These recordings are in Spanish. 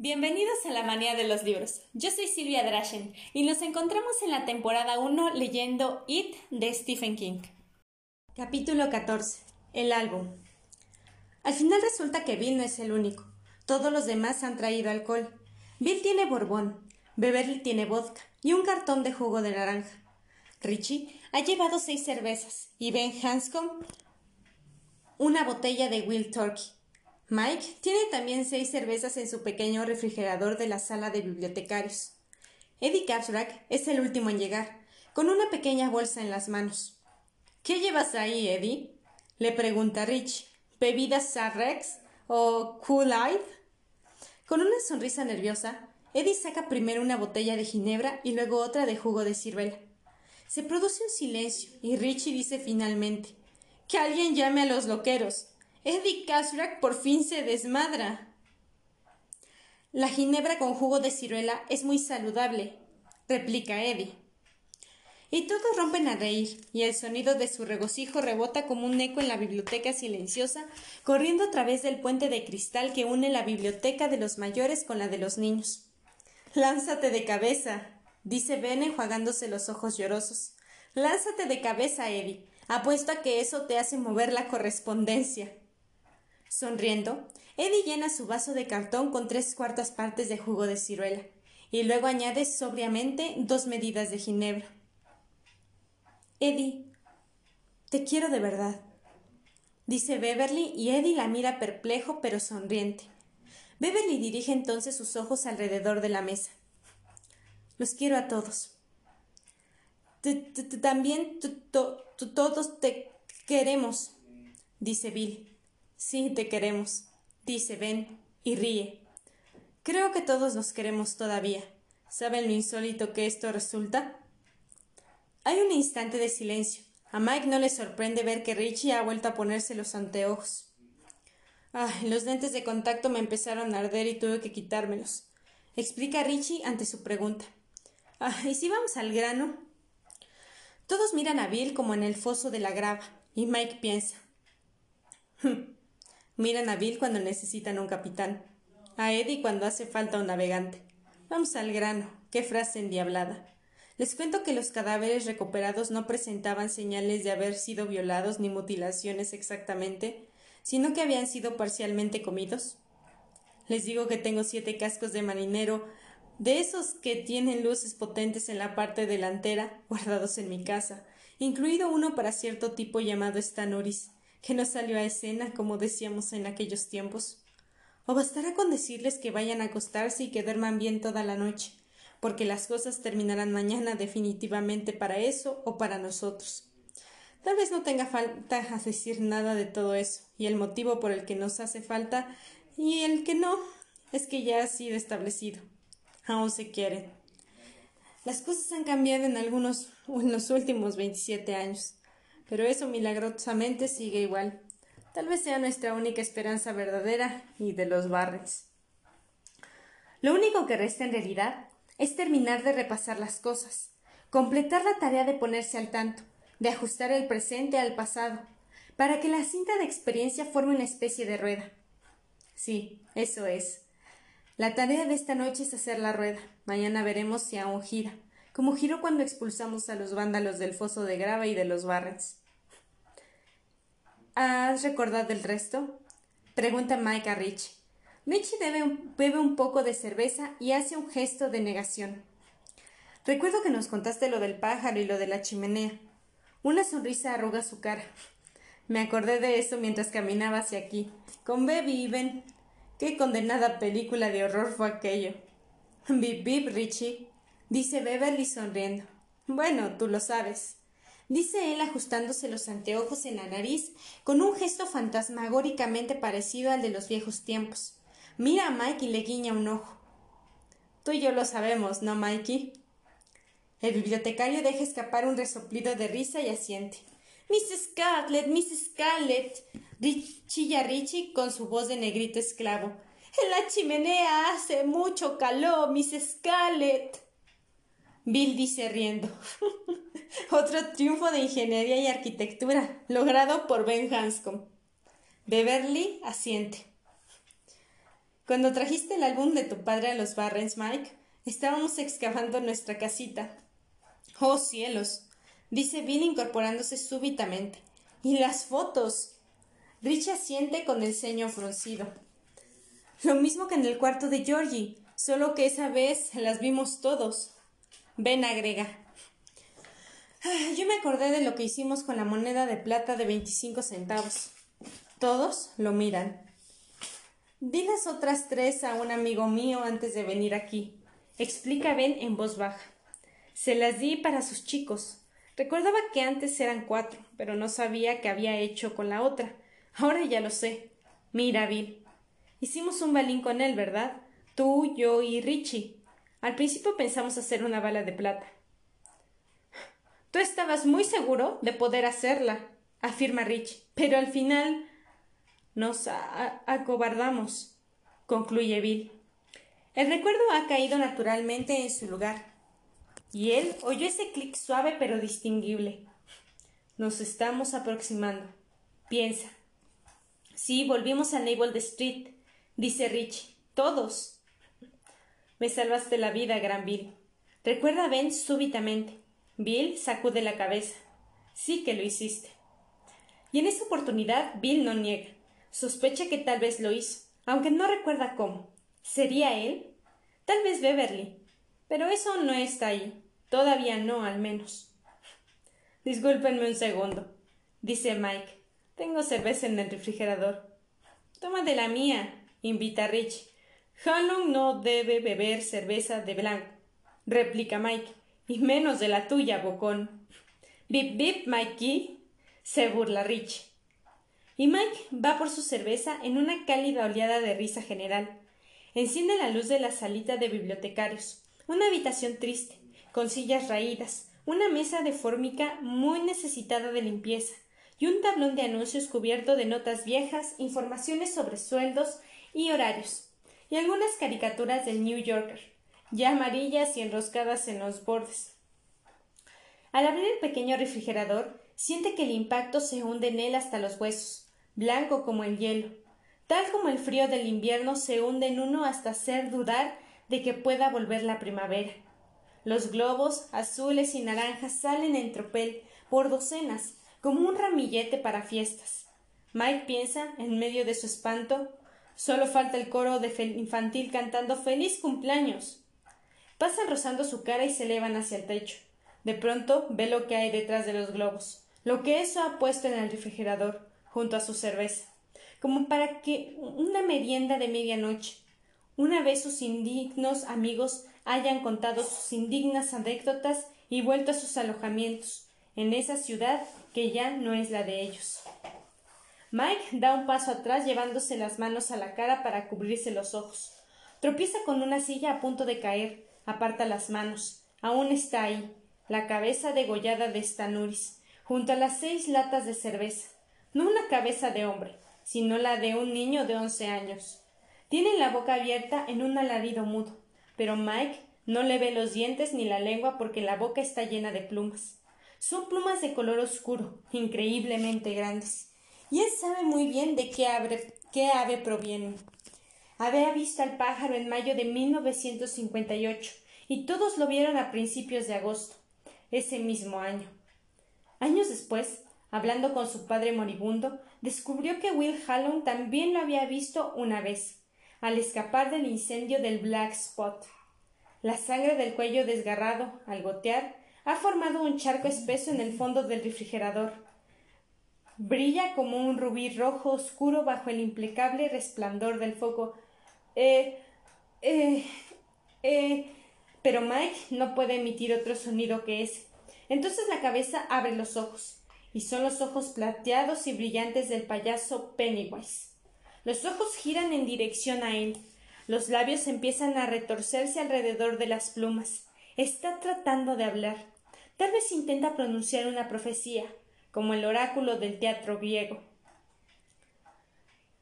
Bienvenidos a la manía de los libros. Yo soy Silvia Drashen y nos encontramos en la temporada 1 leyendo It de Stephen King. Capítulo 14. El álbum. Al final resulta que Bill no es el único. Todos los demás han traído alcohol. Bill tiene borbón, Beverly tiene vodka y un cartón de jugo de naranja. Richie ha llevado seis cervezas y Ben Hanscom una botella de Will Turkey. Mike tiene también seis cervezas en su pequeño refrigerador de la sala de bibliotecarios. Eddie Capsrack es el último en llegar, con una pequeña bolsa en las manos. ¿Qué llevas ahí, Eddie? le pregunta Rich. ¿Bebidas Sarrex o Kool-Aid? Con una sonrisa nerviosa, Eddie saca primero una botella de ginebra y luego otra de jugo de ciruela. Se produce un silencio y Richie dice finalmente: Que alguien llame a los loqueros. Eddie Casrack por fin se desmadra. La ginebra con jugo de ciruela es muy saludable, replica Eddie. Y todos rompen a reír, y el sonido de su regocijo rebota como un eco en la biblioteca silenciosa, corriendo a través del puente de cristal que une la biblioteca de los mayores con la de los niños. Lánzate de cabeza, dice Ben enjuagándose los ojos llorosos. Lánzate de cabeza, Eddie. Apuesto a que eso te hace mover la correspondencia. Sonriendo, Eddie llena su vaso de cartón con tres cuartas partes de jugo de ciruela y luego añade sobriamente dos medidas de ginebra. Eddie, te quiero de verdad, dice Beverly y Eddie la mira perplejo pero sonriente. Beverly dirige entonces sus ojos alrededor de la mesa. Los quiero a todos. También todos te queremos, dice Bill. Sí, te queremos, dice Ben, y ríe. Creo que todos nos queremos todavía. ¿Saben lo insólito que esto resulta? Hay un instante de silencio. A Mike no le sorprende ver que Richie ha vuelto a ponerse los anteojos. Ay, los lentes de contacto me empezaron a arder y tuve que quitármelos. Explica Richie ante su pregunta. Ah, ¿y si vamos al grano? Todos miran a Bill como en el foso de la grava, y Mike piensa. Miran a Bill cuando necesitan un capitán, a Eddie cuando hace falta un navegante. Vamos al grano. Qué frase endiablada. Les cuento que los cadáveres recuperados no presentaban señales de haber sido violados ni mutilaciones exactamente, sino que habían sido parcialmente comidos. Les digo que tengo siete cascos de marinero, de esos que tienen luces potentes en la parte delantera, guardados en mi casa, incluido uno para cierto tipo llamado Stanoris que no salió a escena como decíamos en aquellos tiempos. O bastará con decirles que vayan a acostarse y que duerman bien toda la noche, porque las cosas terminarán mañana definitivamente para eso o para nosotros. Tal vez no tenga falta decir nada de todo eso, y el motivo por el que nos hace falta y el que no es que ya ha sido establecido. Aún se quieren. Las cosas han cambiado en algunos en los últimos veintisiete años pero eso milagrosamente sigue igual. Tal vez sea nuestra única esperanza verdadera y de los Barrens. Lo único que resta en realidad es terminar de repasar las cosas, completar la tarea de ponerse al tanto, de ajustar el presente al pasado, para que la cinta de experiencia forme una especie de rueda. Sí, eso es. La tarea de esta noche es hacer la rueda. Mañana veremos si aún gira como giró cuando expulsamos a los vándalos del foso de grava y de los Barrens. ¿Has recordado el resto? pregunta Mike a Rich. Richie bebe un poco de cerveza y hace un gesto de negación. Recuerdo que nos contaste lo del pájaro y lo de la chimenea. Una sonrisa arruga su cara. Me acordé de eso mientras caminaba hacia aquí, con Baby y Ben. Qué condenada película de horror fue aquello. Bip bip, Richie dice Beverly sonriendo. Bueno, tú lo sabes. Dice él ajustándose los anteojos en la nariz con un gesto fantasmagóricamente parecido al de los viejos tiempos. Mira a Mike y le guiña un ojo. Tú y yo lo sabemos, ¿no, Mikey? El bibliotecario deja escapar un resoplido de risa y asiente. Miss Scarlett, Miss Scarlett. chilla Richie con su voz de negrito esclavo. En la chimenea hace mucho calor, Miss Scarlett. Bill dice riendo. Otro triunfo de ingeniería y arquitectura, logrado por Ben Hanscom. Beverly asiente. Cuando trajiste el álbum de tu padre a los Barrens, Mike, estábamos excavando nuestra casita. Oh cielos, dice Bill incorporándose súbitamente. Y las fotos. Rich asiente con el ceño fruncido. Lo mismo que en el cuarto de Georgie, solo que esa vez las vimos todos. Ben agrega. Ah, yo me acordé de lo que hicimos con la moneda de plata de veinticinco centavos. Todos lo miran. Di las otras tres a un amigo mío antes de venir aquí. Explica Ben en voz baja. Se las di para sus chicos. Recordaba que antes eran cuatro, pero no sabía qué había hecho con la otra. Ahora ya lo sé. Mira, Bill. Hicimos un balín con él, ¿verdad? Tú, yo y Richie. Al principio pensamos hacer una bala de plata. Tú estabas muy seguro de poder hacerla, afirma Richie, pero al final nos acobardamos, concluye Bill. El recuerdo ha caído naturalmente en su lugar. Y él oyó ese clic suave pero distinguible. Nos estamos aproximando. Piensa. Sí, volvimos a Naval Street, dice Rich. Todos. Me salvaste la vida, gran Bill. Recuerda a Ben súbitamente. Bill sacude la cabeza. Sí que lo hiciste. Y en esa oportunidad Bill no niega. Sospecha que tal vez lo hizo, aunque no recuerda cómo. ¿Sería él? Tal vez Beverly. Pero eso no está ahí. Todavía no, al menos. Discúlpenme un segundo, dice Mike. Tengo cerveza en el refrigerador. Toma de la mía, invita Rich. Hannong no debe beber cerveza de blanco, replica Mike, y menos de la tuya, bocón. Bip bip, Mikey, se burla Rich. Y Mike va por su cerveza en una cálida oleada de risa general. Enciende la luz de la salita de bibliotecarios, una habitación triste, con sillas raídas, una mesa de fórmica muy necesitada de limpieza, y un tablón de anuncios cubierto de notas viejas, informaciones sobre sueldos y horarios, y algunas caricaturas del New Yorker, ya amarillas y enroscadas en los bordes. Al abrir el pequeño refrigerador, siente que el impacto se hunde en él hasta los huesos, blanco como el hielo, tal como el frío del invierno se hunde en uno hasta hacer dudar de que pueda volver la primavera. Los globos azules y naranjas salen en tropel por docenas, como un ramillete para fiestas. Mike piensa, en medio de su espanto, solo falta el coro de infantil cantando feliz cumpleaños. Pasan rozando su cara y se elevan hacia el techo. De pronto ve lo que hay detrás de los globos, lo que eso ha puesto en el refrigerador, junto a su cerveza, como para que una merienda de medianoche. Una vez sus indignos amigos hayan contado sus indignas anécdotas y vuelto a sus alojamientos, en esa ciudad que ya no es la de ellos. Mike da un paso atrás llevándose las manos a la cara para cubrirse los ojos. Tropieza con una silla a punto de caer, aparta las manos. Aún está ahí, la cabeza degollada de Stanuris, junto a las seis latas de cerveza. No una cabeza de hombre, sino la de un niño de once años. Tiene la boca abierta en un alarido mudo pero Mike no le ve los dientes ni la lengua porque la boca está llena de plumas. Son plumas de color oscuro, increíblemente grandes. Y él sabe muy bien de qué ave, provienen. Había visto al pájaro en mayo de 1958 y todos lo vieron a principios de agosto, ese mismo año. Años después, hablando con su padre moribundo, descubrió que Will Hallown también lo había visto una vez al escapar del incendio del Black Spot. La sangre del cuello desgarrado, al gotear, ha formado un charco espeso en el fondo del refrigerador. Brilla como un rubí rojo oscuro bajo el impecable resplandor del foco. Eh, eh, eh. Pero Mike no puede emitir otro sonido que ese. Entonces la cabeza abre los ojos, y son los ojos plateados y brillantes del payaso Pennywise. Los ojos giran en dirección a él. Los labios empiezan a retorcerse alrededor de las plumas. Está tratando de hablar. Tal vez intenta pronunciar una profecía, como el oráculo del teatro griego.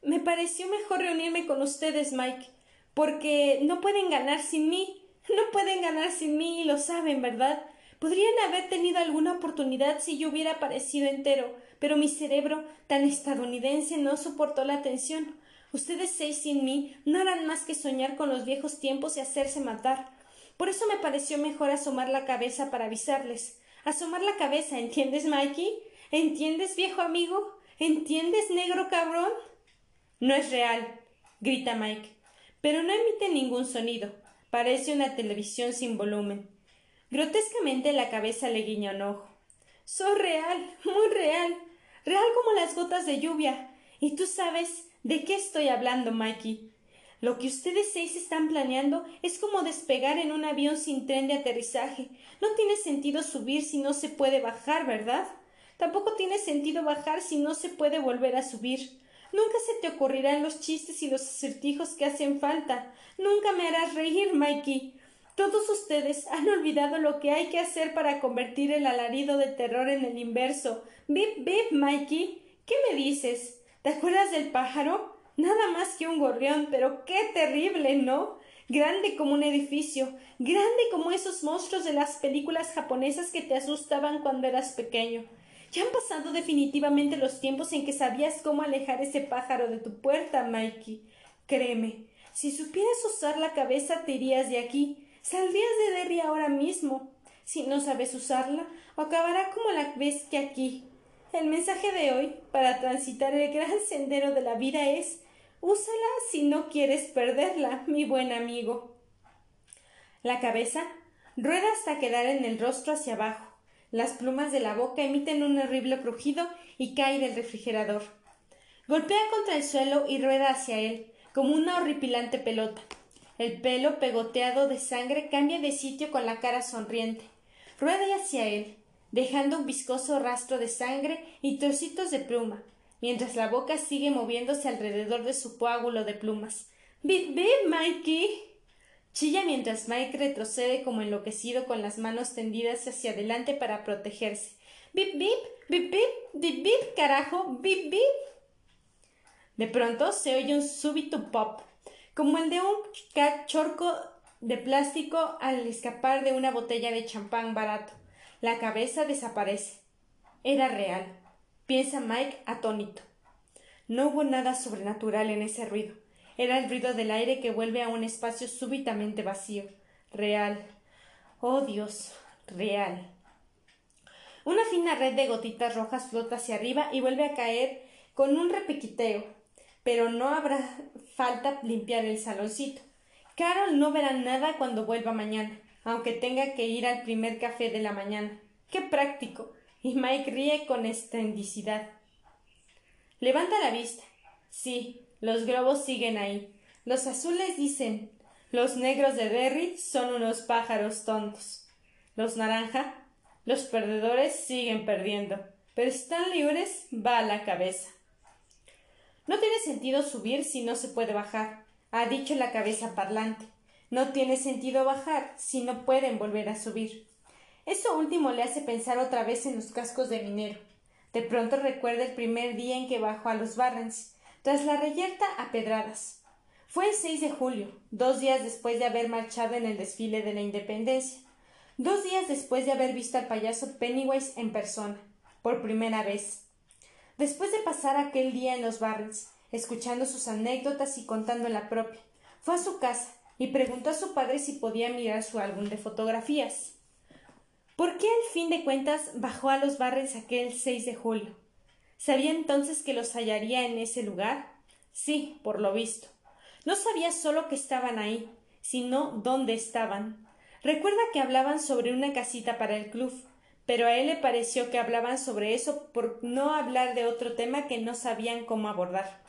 Me pareció mejor reunirme con ustedes, Mike, porque no pueden ganar sin mí. No pueden ganar sin mí y lo saben, ¿verdad? Podrían haber tenido alguna oportunidad si yo hubiera aparecido entero, pero mi cerebro tan estadounidense no soportó la tensión. Ustedes seis sin mí no harán más que soñar con los viejos tiempos y hacerse matar. Por eso me pareció mejor asomar la cabeza para avisarles. Asomar la cabeza, ¿entiendes, Mikey? ¿Entiendes, viejo amigo? ¿Entiendes, negro cabrón? No es real, grita Mike, pero no emite ningún sonido. Parece una televisión sin volumen. Grotescamente la cabeza le guiña un ojo. Soy real, muy real, real como las gotas de lluvia. Y tú sabes de qué estoy hablando, Mikey. Lo que ustedes seis están planeando es como despegar en un avión sin tren de aterrizaje. No tiene sentido subir si no se puede bajar, ¿verdad? Tampoco tiene sentido bajar si no se puede volver a subir. Nunca se te ocurrirán los chistes y los acertijos que hacen falta. Nunca me harás reír, Mikey. Todos ustedes han olvidado lo que hay que hacer para convertir el alarido de terror en el inverso. Bip, bip, Mikey. ¿Qué me dices? ¿Te acuerdas del pájaro? Nada más que un gorrión, pero qué terrible, ¿no? Grande como un edificio, grande como esos monstruos de las películas japonesas que te asustaban cuando eras pequeño. Ya han pasado definitivamente los tiempos en que sabías cómo alejar ese pájaro de tu puerta, Mikey. Créeme, si supieras usar la cabeza te irías de aquí. Saldrías de Derry ahora mismo. Si no sabes usarla, acabará como la ves que aquí. El mensaje de hoy, para transitar el gran sendero de la vida, es úsala si no quieres perderla, mi buen amigo. La cabeza rueda hasta quedar en el rostro hacia abajo. Las plumas de la boca emiten un horrible crujido y cae del refrigerador. Golpea contra el suelo y rueda hacia él, como una horripilante pelota. El pelo pegoteado de sangre cambia de sitio con la cara sonriente. Rueda hacia él, dejando un viscoso rastro de sangre y trocitos de pluma, mientras la boca sigue moviéndose alrededor de su coágulo de plumas. ¡Bip, bip, Mikey! Chilla mientras Mike retrocede como enloquecido con las manos tendidas hacia adelante para protegerse. ¡Bip, bip! ¡Bip, bip! ¡Bip, bip! ¡Carajo! ¡Bip, bip! De pronto se oye un súbito pop, como el de un cachorco de plástico al escapar de una botella de champán barato. La cabeza desaparece. Era real, piensa Mike atónito. No hubo nada sobrenatural en ese ruido. Era el ruido del aire que vuelve a un espacio súbitamente vacío. Real. Oh Dios. Real. Una fina red de gotitas rojas flota hacia arriba y vuelve a caer con un repiquiteo. Pero no habrá falta limpiar el saloncito. Carol no verá nada cuando vuelva mañana, aunque tenga que ir al primer café de la mañana. ¡Qué práctico! Y Mike ríe con estendicidad. Levanta la vista. Sí, los globos siguen ahí. Los azules dicen los negros de Derry son unos pájaros tontos. Los naranja, los perdedores siguen perdiendo, pero están libres va a la cabeza. No tiene sentido subir si no se puede bajar, ha dicho la cabeza parlante. No tiene sentido bajar si no pueden volver a subir. Eso último le hace pensar otra vez en los cascos de minero. De pronto recuerda el primer día en que bajó a los Barrens tras la reyerta a pedradas. Fue el 6 de julio, dos días después de haber marchado en el desfile de la Independencia, dos días después de haber visto al payaso Pennywise en persona, por primera vez. Después de pasar aquel día en los barrios, escuchando sus anécdotas y contando la propia, fue a su casa y preguntó a su padre si podía mirar su álbum de fotografías. ¿Por qué al fin de cuentas bajó a los barrios aquel 6 de julio? ¿Sabía entonces que los hallaría en ese lugar? Sí, por lo visto. No sabía solo que estaban ahí, sino dónde estaban. Recuerda que hablaban sobre una casita para el club, pero a él le pareció que hablaban sobre eso por no hablar de otro tema que no sabían cómo abordar.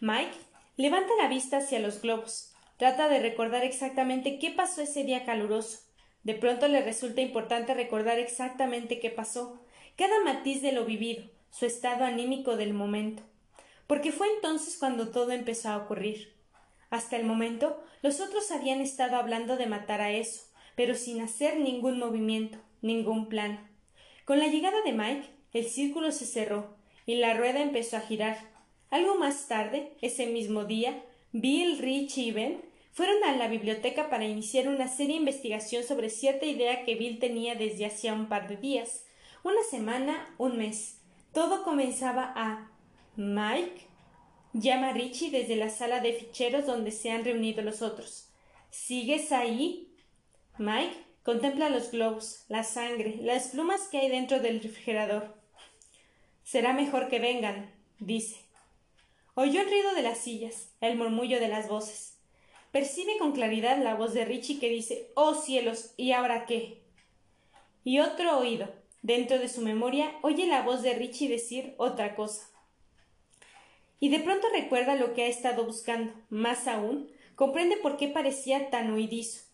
Mike levanta la vista hacia los globos. Trata de recordar exactamente qué pasó ese día caluroso. De pronto le resulta importante recordar exactamente qué pasó cada matiz de lo vivido, su estado anímico del momento, porque fue entonces cuando todo empezó a ocurrir. Hasta el momento, los otros habían estado hablando de matar a eso, pero sin hacer ningún movimiento, ningún plan. Con la llegada de Mike, el círculo se cerró y la rueda empezó a girar. Algo más tarde, ese mismo día, Bill, Rich y Ben fueron a la biblioteca para iniciar una seria investigación sobre cierta idea que Bill tenía desde hacía un par de días. Una semana, un mes. Todo comenzaba a Mike, Llama a Richie desde la sala de ficheros donde se han reunido los otros. ¿Sigues ahí? Mike contempla los globos, la sangre, las plumas que hay dentro del refrigerador. Será mejor que vengan, dice. Oyó el ruido de las sillas, el murmullo de las voces. Percibe con claridad la voz de Richie que dice Oh cielos, ¿y ahora qué? Y otro oído, dentro de su memoria, oye la voz de Richie decir otra cosa. Y de pronto recuerda lo que ha estado buscando. Más aún, comprende por qué parecía tan huidizo.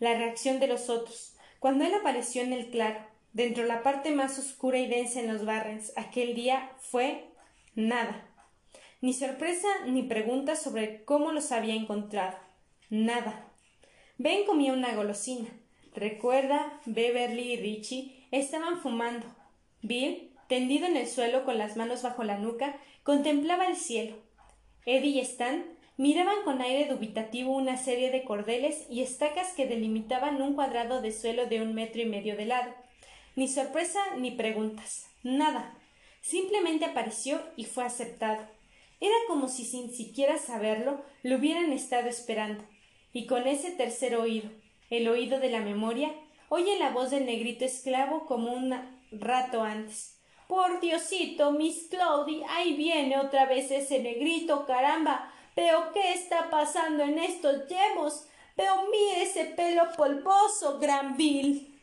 La reacción de los otros, cuando él apareció en el claro, dentro de la parte más oscura y densa en los Barrens, aquel día fue nada. Ni sorpresa ni preguntas sobre cómo los había encontrado. Nada. Ben comía una golosina. Recuerda, Beverly y Richie estaban fumando. Bill, tendido en el suelo con las manos bajo la nuca, contemplaba el cielo. Eddie y Stan miraban con aire dubitativo una serie de cordeles y estacas que delimitaban un cuadrado de suelo de un metro y medio de lado. Ni sorpresa ni preguntas. Nada. Simplemente apareció y fue aceptado. Era como si sin siquiera saberlo lo hubieran estado esperando. Y con ese tercer oído, el oído de la memoria, oye la voz del negrito esclavo como un rato antes. Por Diosito, Miss Claudie, ahí viene otra vez ese negrito, caramba. Pero ¿qué está pasando en estos yemos? Pero mire ese pelo polvoso, gran Bill.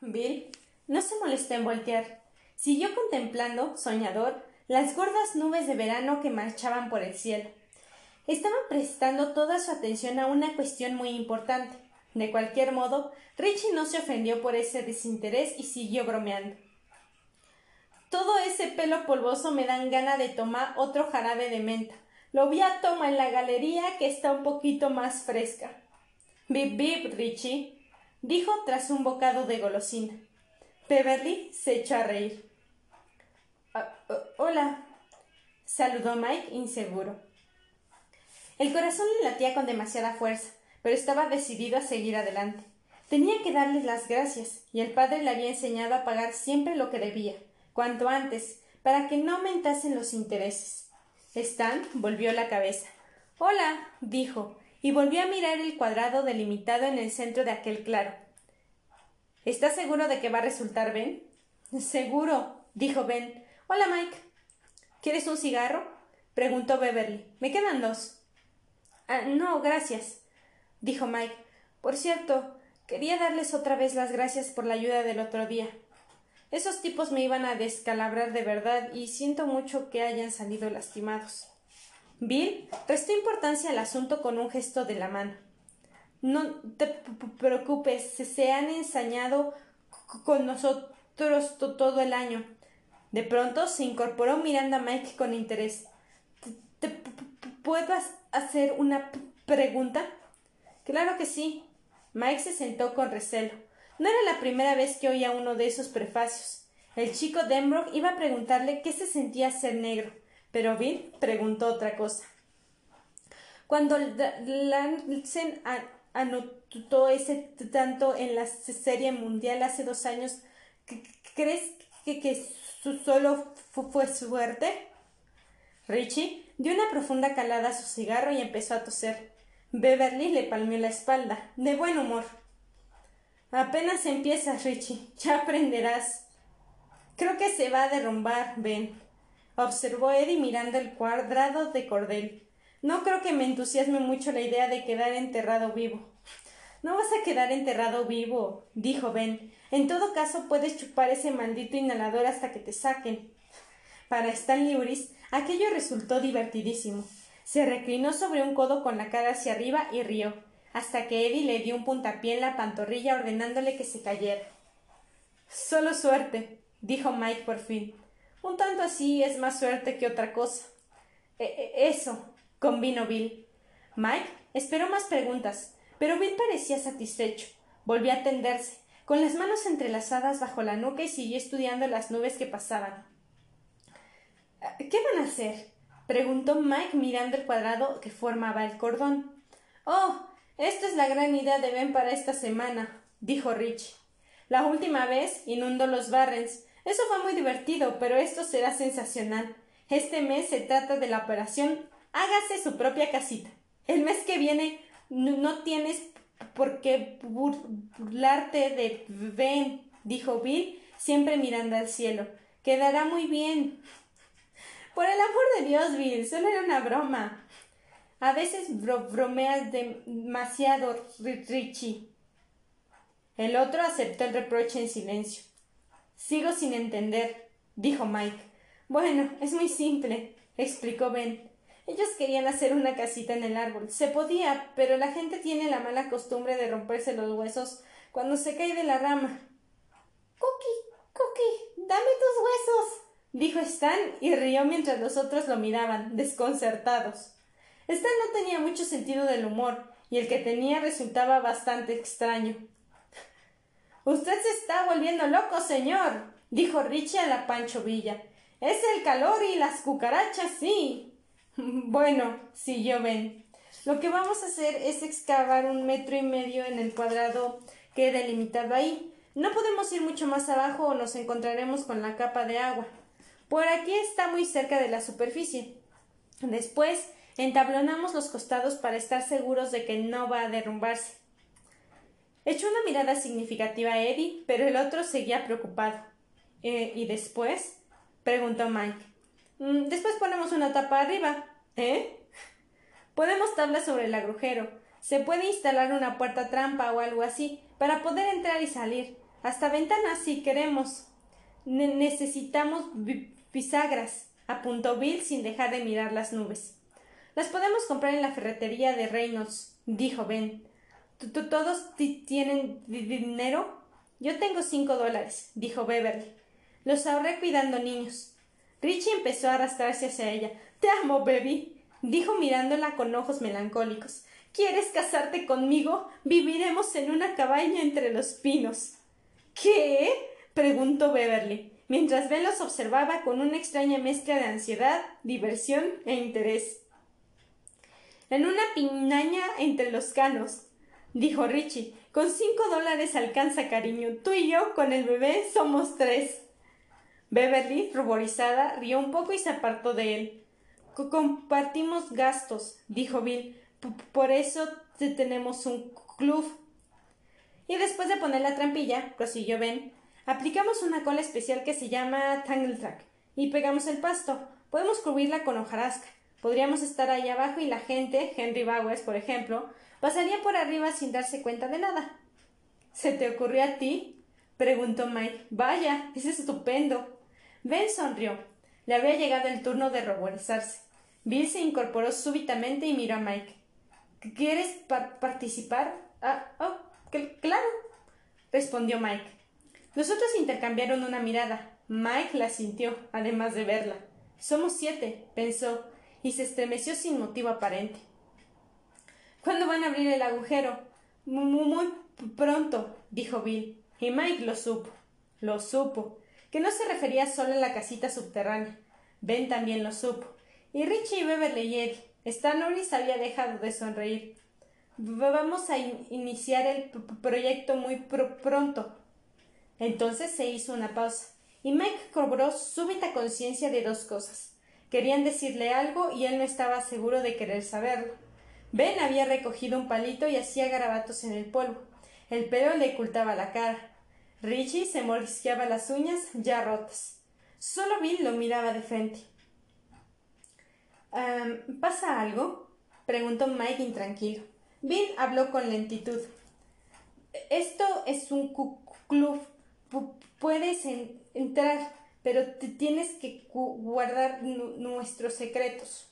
Bill no se molestó en voltear. Siguió contemplando, soñador, las gordas nubes de verano que marchaban por el cielo. Estaban prestando toda su atención a una cuestión muy importante. De cualquier modo, Richie no se ofendió por ese desinterés y siguió bromeando. Todo ese pelo polvoso me dan gana de tomar otro jarabe de menta. Lo vi a Toma en la galería que está un poquito más fresca. Bip bip, Richie, dijo tras un bocado de golosina. Beverly se echó a reír. Ah, oh, hola, saludó Mike inseguro. El corazón le latía con demasiada fuerza, pero estaba decidido a seguir adelante. Tenía que darles las gracias, y el padre le había enseñado a pagar siempre lo que debía, cuanto antes, para que no aumentasen los intereses. Stan volvió la cabeza. Hola, dijo, y volvió a mirar el cuadrado delimitado en el centro de aquel claro. ¿Estás seguro de que va a resultar Ben? Seguro, dijo Ben. Hola, Mike. ¿Quieres un cigarro? preguntó Beverly. Me quedan dos. Ah, no, gracias, dijo Mike. Por cierto, quería darles otra vez las gracias por la ayuda del otro día. Esos tipos me iban a descalabrar de verdad y siento mucho que hayan salido lastimados. Bill restó importancia al asunto con un gesto de la mano. No te preocupes, se han ensañado con nosotros todo el año. De pronto se incorporó mirando a Mike con interés. ¿Te, puedo hacer una pregunta? Claro que sí. Mike se sentó con recelo. No era la primera vez que oía uno de esos prefacios. El chico Denbrook iba a preguntarle qué se sentía ser negro, pero Bill preguntó otra cosa. Cuando lancen a anotó ese tanto en la serie mundial hace dos años, ¿crees que, que solo fue suerte? Richie dio una profunda calada a su cigarro y empezó a toser. Beverly le palmeó la espalda, de buen humor. Apenas empiezas, Richie. Ya aprenderás. Creo que se va a derrumbar, Ben. Observó Eddie mirando el cuadrado de cordel. No creo que me entusiasme mucho la idea de quedar enterrado vivo. No vas a quedar enterrado vivo, dijo Ben. En todo caso, puedes chupar ese maldito inhalador hasta que te saquen. Para Stanley Uris, aquello resultó divertidísimo. Se reclinó sobre un codo con la cara hacia arriba y rió, hasta que Eddie le dio un puntapié en la pantorrilla ordenándole que se cayera. Solo suerte, dijo Mike por fin. Un tanto así es más suerte que otra cosa. E, e eso, convino Bill. Mike esperó más preguntas, pero Bill parecía satisfecho. Volvió a tenderse, con las manos entrelazadas bajo la nuca y siguió estudiando las nubes que pasaban. ¿Qué van a hacer? Preguntó Mike mirando el cuadrado que formaba el cordón. Oh, esta es la gran idea de Ben para esta semana, dijo Rich. La última vez inundó los Barrens. Eso fue muy divertido, pero esto será sensacional. Este mes se trata de la operación Hágase su propia casita. El mes que viene no tienes por qué burlarte de Ben, dijo Bill, siempre mirando al cielo. Quedará muy bien. Por el amor de Dios, Bill, solo era una broma. A veces bromeas demasiado, Richie. El otro aceptó el reproche en silencio. Sigo sin entender, dijo Mike. Bueno, es muy simple, explicó Ben. Ellos querían hacer una casita en el árbol. Se podía, pero la gente tiene la mala costumbre de romperse los huesos cuando se cae de la rama. Cookie, Cookie, dame tus huesos, dijo Stan y rió mientras los otros lo miraban, desconcertados. Stan no tenía mucho sentido del humor, y el que tenía resultaba bastante extraño. Usted se está volviendo loco, señor, dijo Richie a la Pancho Villa. Es el calor y las cucarachas, sí. Bueno, siguió Ben. Lo que vamos a hacer es excavar un metro y medio en el cuadrado que he delimitado ahí. No podemos ir mucho más abajo o nos encontraremos con la capa de agua. Por aquí está muy cerca de la superficie. Después entablonamos los costados para estar seguros de que no va a derrumbarse. Echó una mirada significativa a Eddie, pero el otro seguía preocupado. Eh, ¿Y después? preguntó Mike. Mm, después ponemos una tapa arriba. ¿Eh? Podemos tablas sobre el agujero. Se puede instalar una puerta trampa o algo así para poder entrar y salir. Hasta ventanas si queremos. necesitamos bisagras, apuntó Bill sin dejar de mirar las nubes. Las podemos comprar en la ferretería de Reynolds, dijo Ben. ¿Todos tienen dinero? Yo tengo cinco dólares, dijo Beverly. Los ahorré cuidando niños. Richie empezó a arrastrarse hacia ella. Te amo, baby, dijo mirándola con ojos melancólicos. ¿Quieres casarte conmigo? Viviremos en una cabaña entre los pinos. ¿Qué? preguntó Beverly, mientras Ben los observaba con una extraña mezcla de ansiedad, diversión e interés. En una pinaña entre los canos, dijo Richie. Con cinco dólares alcanza, cariño. Tú y yo, con el bebé, somos tres. Beverly, ruborizada, rió un poco y se apartó de él. Compartimos gastos, dijo Bill. Por eso tenemos un club. Y después de poner la trampilla, prosiguió Ben, aplicamos una cola especial que se llama Tangle Track y pegamos el pasto. Podemos cubrirla con hojarasca. Podríamos estar ahí abajo y la gente, Henry Bowers, por ejemplo, pasaría por arriba sin darse cuenta de nada. ¿Se te ocurrió a ti? preguntó Mike. Vaya, es estupendo. Ben sonrió. Le había llegado el turno de ruborizarse. Bill se incorporó súbitamente y miró a Mike. ¿Quieres participar? Ah, oh, claro, respondió Mike. Los otros intercambiaron una mirada. Mike la sintió, además de verla. Somos siete, pensó, y se estremeció sin motivo aparente. ¿Cuándo van a abrir el agujero? Muy, muy pronto, dijo Bill, y Mike lo supo. Lo supo que no se refería solo a la casita subterránea. Ben también lo supo. Y Richie y Beverly y Eddie. Stan Norris había dejado de sonreír. Vamos a iniciar el proyecto muy pronto. Entonces se hizo una pausa, y Mike cobró súbita conciencia de dos cosas. Querían decirle algo y él no estaba seguro de querer saberlo. Ben había recogido un palito y hacía garabatos en el polvo. El pelo le ocultaba la cara. Richie se mordisqueaba las uñas ya rotas. Solo Bill lo miraba de frente. ¿Pasa algo? preguntó Mike intranquilo. Bill habló con lentitud. Esto es un club. Puedes entrar, pero tienes que guardar nuestros secretos.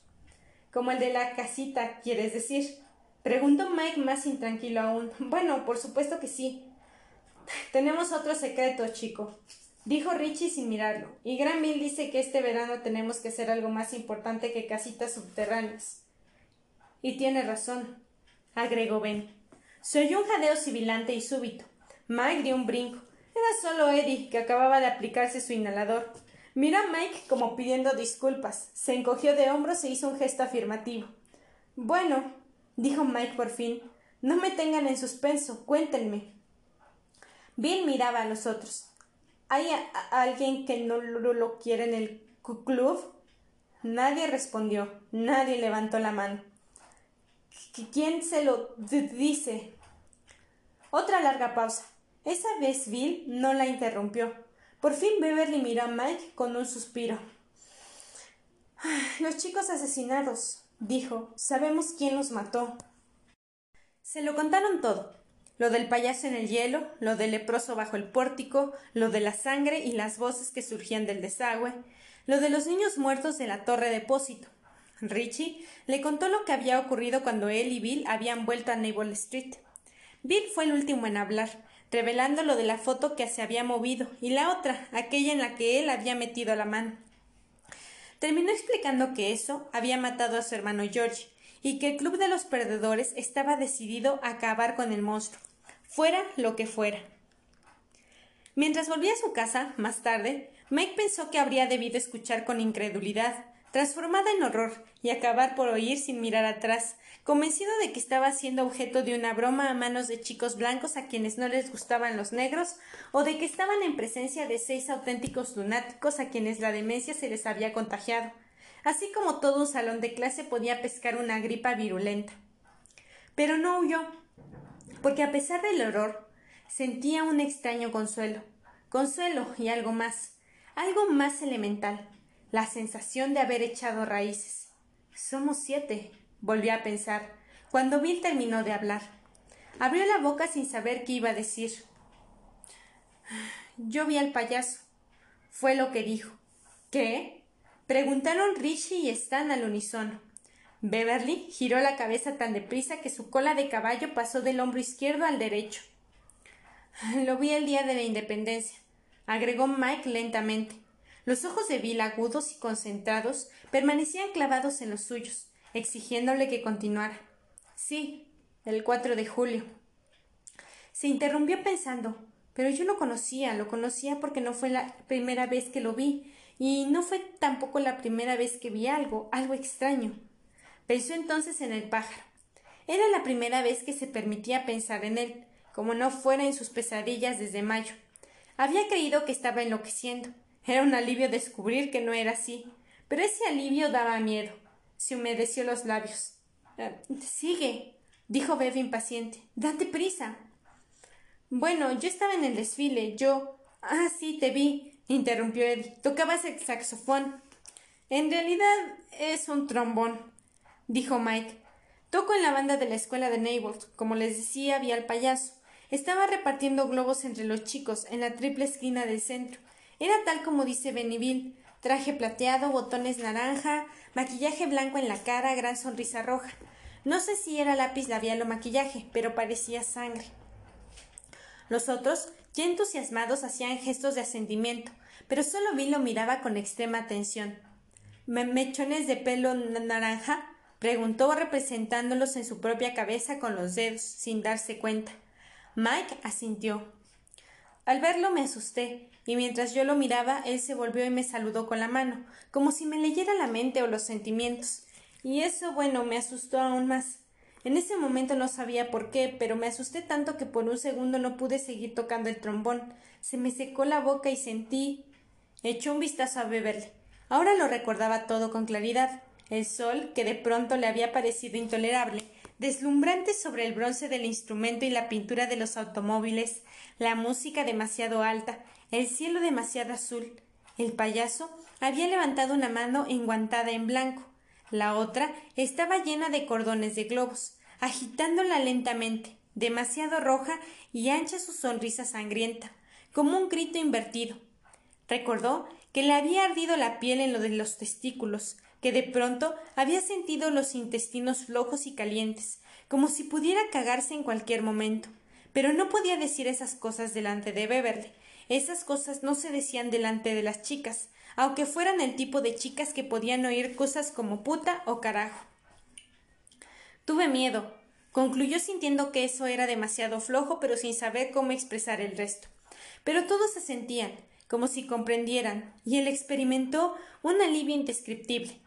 Como el de la casita, ¿quieres decir? Preguntó Mike más intranquilo aún. Bueno, por supuesto que sí. Tenemos otro secreto, chico, dijo Richie sin mirarlo. Y Granville dice que este verano tenemos que hacer algo más importante que casitas subterráneas. Y tiene razón, agregó Ben. Se oyó un jadeo sibilante y súbito. Mike dio un brinco. Era solo Eddie, que acababa de aplicarse su inhalador. Miró a Mike como pidiendo disculpas. Se encogió de hombros e hizo un gesto afirmativo. Bueno, dijo Mike por fin, no me tengan en suspenso, cuéntenme. Bill miraba a los otros. ¿Hay alguien que no lo, quiere en el club? Nadie respondió, nadie levantó la mano. ¿Quién se lo dice? Otra larga pausa. Esa vez Bill no la interrumpió. Por fin Beverly miró a Mike con un suspiro. Los chicos asesinados, dijo. Sabemos quién los mató. Se lo contaron todo. Lo del payaso en el hielo, lo del leproso bajo el pórtico, lo de la sangre y las voces que surgían del desagüe, lo de los niños muertos de la torre depósito. Richie le contó lo que había ocurrido cuando él y Bill habían vuelto a Naval Street. Bill fue el último en hablar, revelando lo de la foto que se había movido y la otra, aquella en la que él había metido la mano. Terminó explicando que eso había matado a su hermano George y que el Club de los Perdedores estaba decidido a acabar con el monstruo, fuera lo que fuera. Mientras volvía a su casa, más tarde, Mike pensó que habría debido escuchar con incredulidad, transformada en horror, y acabar por oír sin mirar atrás, convencido de que estaba siendo objeto de una broma a manos de chicos blancos a quienes no les gustaban los negros, o de que estaban en presencia de seis auténticos lunáticos a quienes la demencia se les había contagiado así como todo un salón de clase podía pescar una gripa virulenta. Pero no huyó, porque a pesar del horror, sentía un extraño consuelo, consuelo y algo más, algo más elemental, la sensación de haber echado raíces. Somos siete, volvió a pensar, cuando Bill terminó de hablar. Abrió la boca sin saber qué iba a decir. Yo vi al payaso. Fue lo que dijo. ¿Qué? Preguntaron Richie y Stan al unísono. Beverly giró la cabeza tan deprisa que su cola de caballo pasó del hombro izquierdo al derecho. Lo vi el día de la independencia, agregó Mike lentamente. Los ojos de Bill agudos y concentrados permanecían clavados en los suyos, exigiéndole que continuara. Sí, el 4 de julio. Se interrumpió pensando, pero yo lo conocía, lo conocía porque no fue la primera vez que lo vi, y no fue tampoco la primera vez que vi algo, algo extraño. Pensó entonces en el pájaro. Era la primera vez que se permitía pensar en él, como no fuera en sus pesadillas desde mayo. Había creído que estaba enloqueciendo. Era un alivio descubrir que no era así. Pero ese alivio daba miedo. Se humedeció los labios. Eh, sigue, dijo Bev impaciente. Date prisa. Bueno, yo estaba en el desfile. Yo. Ah, sí, te vi interrumpió Eddie. Tocabas el saxofón. En realidad es un trombón, dijo Mike. Toco en la banda de la escuela de Neighbors. Como les decía, había al payaso. Estaba repartiendo globos entre los chicos en la triple esquina del centro. Era tal como dice Bennyville. Traje plateado, botones naranja, maquillaje blanco en la cara, gran sonrisa roja. No sé si era lápiz labial o maquillaje, pero parecía sangre. Los otros ya entusiasmados hacían gestos de asentimiento, pero solo Bill lo miraba con extrema atención. ¿Mechones de pelo naranja? preguntó representándolos en su propia cabeza con los dedos, sin darse cuenta. Mike asintió. Al verlo me asusté, y mientras yo lo miraba, él se volvió y me saludó con la mano, como si me leyera la mente o los sentimientos. Y eso, bueno, me asustó aún más. En ese momento no sabía por qué, pero me asusté tanto que por un segundo no pude seguir tocando el trombón. Se me secó la boca y sentí. Echó un vistazo a Beverly. Ahora lo recordaba todo con claridad. El sol, que de pronto le había parecido intolerable, deslumbrante sobre el bronce del instrumento y la pintura de los automóviles, la música demasiado alta, el cielo demasiado azul. El payaso había levantado una mano enguantada en blanco. La otra estaba llena de cordones de globos, agitándola lentamente, demasiado roja y ancha su sonrisa sangrienta, como un grito invertido. Recordó que le había ardido la piel en lo de los testículos, que de pronto había sentido los intestinos flojos y calientes, como si pudiera cagarse en cualquier momento. Pero no podía decir esas cosas delante de Beverly. Esas cosas no se decían delante de las chicas, aunque fueran el tipo de chicas que podían oír cosas como puta o carajo. Tuve miedo, concluyó sintiendo que eso era demasiado flojo, pero sin saber cómo expresar el resto. Pero todos se sentían, como si comprendieran, y él experimentó un alivio indescriptible.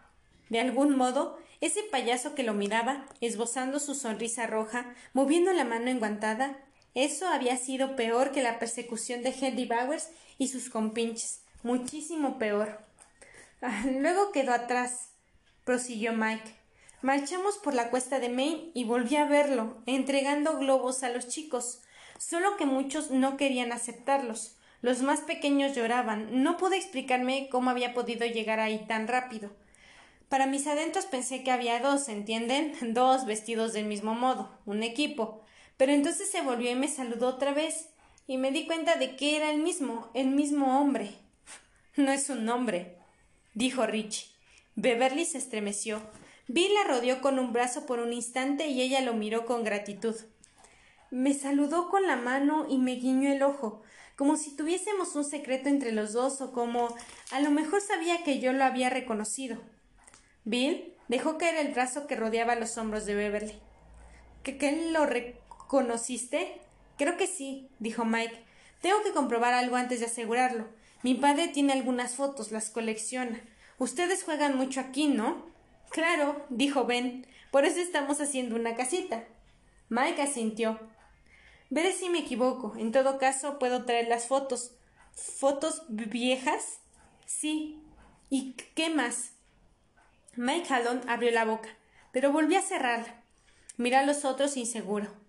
De algún modo, ese payaso que lo miraba, esbozando su sonrisa roja, moviendo la mano enguantada, eso había sido peor que la persecución de Henry Bowers y sus compinches, muchísimo peor. Ah, luego quedó atrás, prosiguió Mike. Marchamos por la cuesta de Maine y volví a verlo, entregando globos a los chicos, solo que muchos no querían aceptarlos. Los más pequeños lloraban. No pude explicarme cómo había podido llegar ahí tan rápido. Para mis adentros pensé que había dos, ¿entienden? Dos vestidos del mismo modo, un equipo. Pero entonces se volvió y me saludó otra vez, y me di cuenta de que era el mismo, el mismo hombre. No es un hombre, dijo Rich. Beverly se estremeció. Bill la rodeó con un brazo por un instante y ella lo miró con gratitud. Me saludó con la mano y me guiñó el ojo, como si tuviésemos un secreto entre los dos o como a lo mejor sabía que yo lo había reconocido. Bill dejó caer el brazo que rodeaba los hombros de Beverly. ¿Que, qué lo reconociste? Creo que sí, dijo Mike. Tengo que comprobar algo antes de asegurarlo. Mi padre tiene algunas fotos, las colecciona. Ustedes juegan mucho aquí, ¿no? Claro, dijo Ben. Por eso estamos haciendo una casita. Mike asintió. Veré si me equivoco. En todo caso, puedo traer las fotos. ¿Fotos viejas? Sí. ¿Y qué más? Mike Hallon abrió la boca, pero volvió a cerrarla. Miró a los otros inseguro.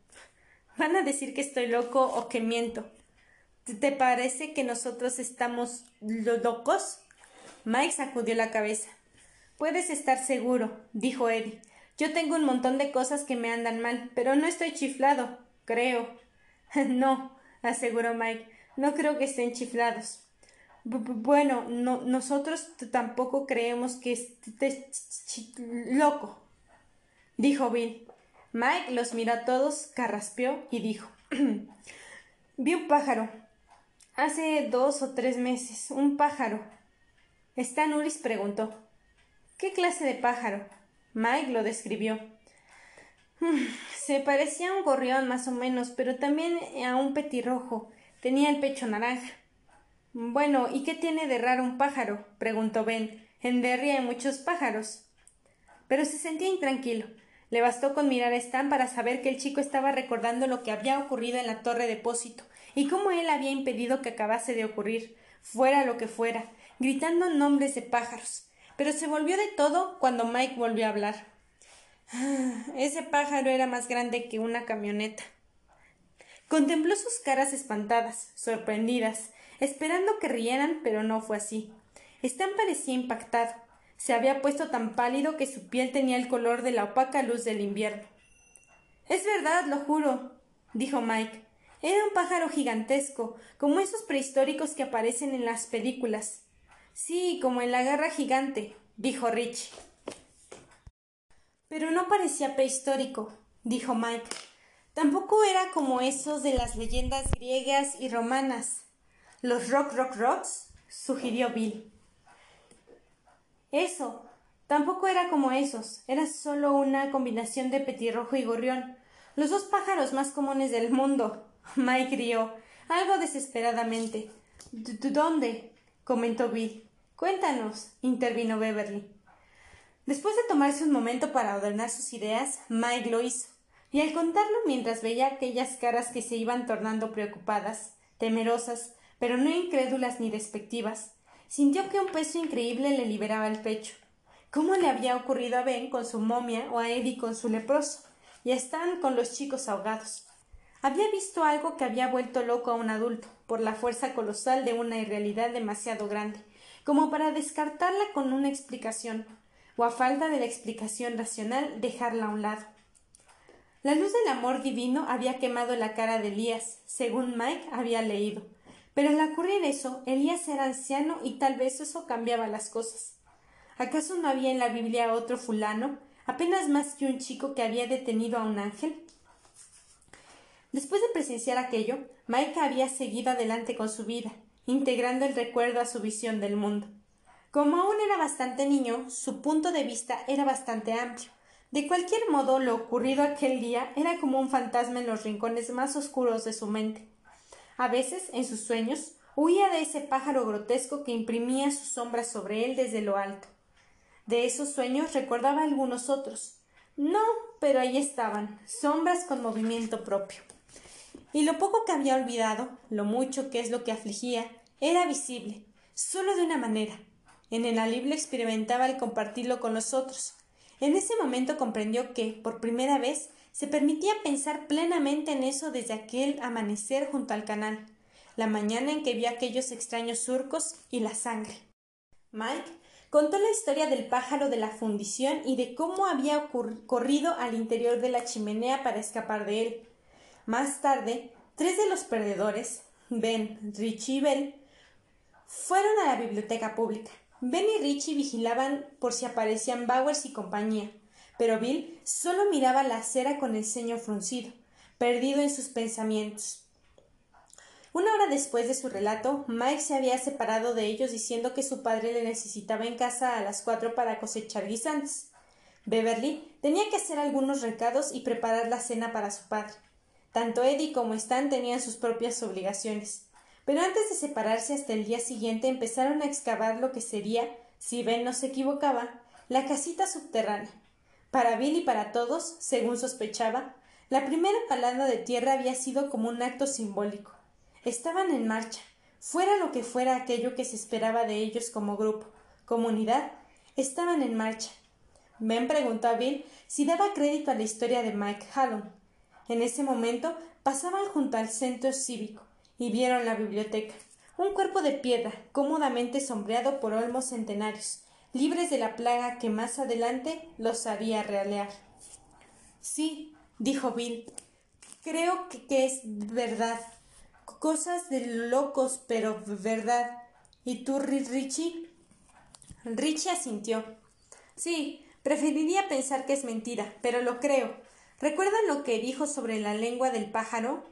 Van a decir que estoy loco o que miento. ¿Te parece que nosotros estamos locos? Mike sacudió la cabeza. Puedes estar seguro, dijo Eddie. Yo tengo un montón de cosas que me andan mal, pero no estoy chiflado, creo. no, aseguró Mike. No creo que estén chiflados. bueno, no, nosotros tampoco creemos que estés loco, dijo Bill. Mike los miró a todos, carraspeó y dijo Vi un pájaro. Hace dos o tres meses. Un pájaro. Stan Uris preguntó ¿Qué clase de pájaro? Mike lo describió. Se parecía a un gorrión más o menos, pero también a un petirrojo. Tenía el pecho naranja. Bueno, ¿y qué tiene de raro un pájaro? preguntó Ben. En Derry hay muchos pájaros. Pero se sentía intranquilo. Le bastó con mirar a Stan para saber que el chico estaba recordando lo que había ocurrido en la torre depósito y cómo él había impedido que acabase de ocurrir, fuera lo que fuera, gritando nombres de pájaros. Pero se volvió de todo cuando Mike volvió a hablar. Ese pájaro era más grande que una camioneta. Contempló sus caras espantadas, sorprendidas, esperando que rieran, pero no fue así. Stan parecía impactado. Se había puesto tan pálido que su piel tenía el color de la opaca luz del invierno. Es verdad, lo juro, dijo Mike. Era un pájaro gigantesco, como esos prehistóricos que aparecen en las películas. Sí, como en la guerra gigante, dijo Rich. Pero no parecía prehistórico, dijo Mike. Tampoco era como esos de las leyendas griegas y romanas. ¿Los rock rock rocks? sugirió Bill. Eso. Tampoco era como esos. Era solo una combinación de petirrojo y gorrión. Los dos pájaros más comunes del mundo. Mike rió, algo desesperadamente. ¿Dónde? comentó Bill. Cuéntanos, intervino Beverly. Después de tomarse un momento para ordenar sus ideas, Mike lo hizo, y al contarlo mientras veía aquellas caras que se iban tornando preocupadas, temerosas, pero no incrédulas ni despectivas, sintió que un peso increíble le liberaba el pecho. ¿Cómo le había ocurrido a Ben con su momia o a Eddie con su leproso? Y a Stan con los chicos ahogados. Había visto algo que había vuelto loco a un adulto, por la fuerza colosal de una irrealidad demasiado grande, como para descartarla con una explicación, o a falta de la explicación racional dejarla a un lado. La luz del amor divino había quemado la cara de Elías, según Mike había leído, pero al ocurrir eso, Elías era anciano y tal vez eso cambiaba las cosas. ¿Acaso no había en la Biblia otro fulano, apenas más que un chico que había detenido a un ángel? Después de presenciar aquello, Mike había seguido adelante con su vida, integrando el recuerdo a su visión del mundo. Como aún era bastante niño, su punto de vista era bastante amplio. De cualquier modo, lo ocurrido aquel día era como un fantasma en los rincones más oscuros de su mente. A veces, en sus sueños, huía de ese pájaro grotesco que imprimía su sombra sobre él desde lo alto. De esos sueños recordaba algunos otros. No, pero ahí estaban, sombras con movimiento propio. Y lo poco que había olvidado, lo mucho que es lo que afligía, era visible, solo de una manera. En el alivio experimentaba el compartirlo con los otros. En ese momento comprendió que, por primera vez, se permitía pensar plenamente en eso desde aquel amanecer junto al canal, la mañana en que vio aquellos extraños surcos y la sangre. Mike contó la historia del pájaro de la fundición y de cómo había corrido al interior de la chimenea para escapar de él. Más tarde, tres de los perdedores, Ben, Richie y Bell, fueron a la biblioteca pública. Ben y Richie vigilaban por si aparecían Bowers y compañía, pero Bill solo miraba la acera con el ceño fruncido, perdido en sus pensamientos. Una hora después de su relato, Mike se había separado de ellos diciendo que su padre le necesitaba en casa a las cuatro para cosechar guisantes. Beverly tenía que hacer algunos recados y preparar la cena para su padre. Tanto Eddie como Stan tenían sus propias obligaciones. Pero antes de separarse hasta el día siguiente empezaron a excavar lo que sería, si Ben no se equivocaba, la casita subterránea. Para Bill y para todos, según sospechaba, la primera palada de tierra había sido como un acto simbólico. Estaban en marcha, fuera lo que fuera aquello que se esperaba de ellos como grupo, comunidad, estaban en marcha. Ben preguntó a Bill si daba crédito a la historia de Mike Hallon. En ese momento pasaban junto al centro cívico y vieron la biblioteca, un cuerpo de piedra cómodamente sombreado por olmos centenarios, libres de la plaga que más adelante los haría realear. Sí, dijo Bill, creo que, es verdad cosas de locos, pero verdad. ¿Y tú, Richie? Richie asintió. Sí, preferiría pensar que es mentira, pero lo creo. ¿Recuerdan lo que dijo sobre la lengua del pájaro?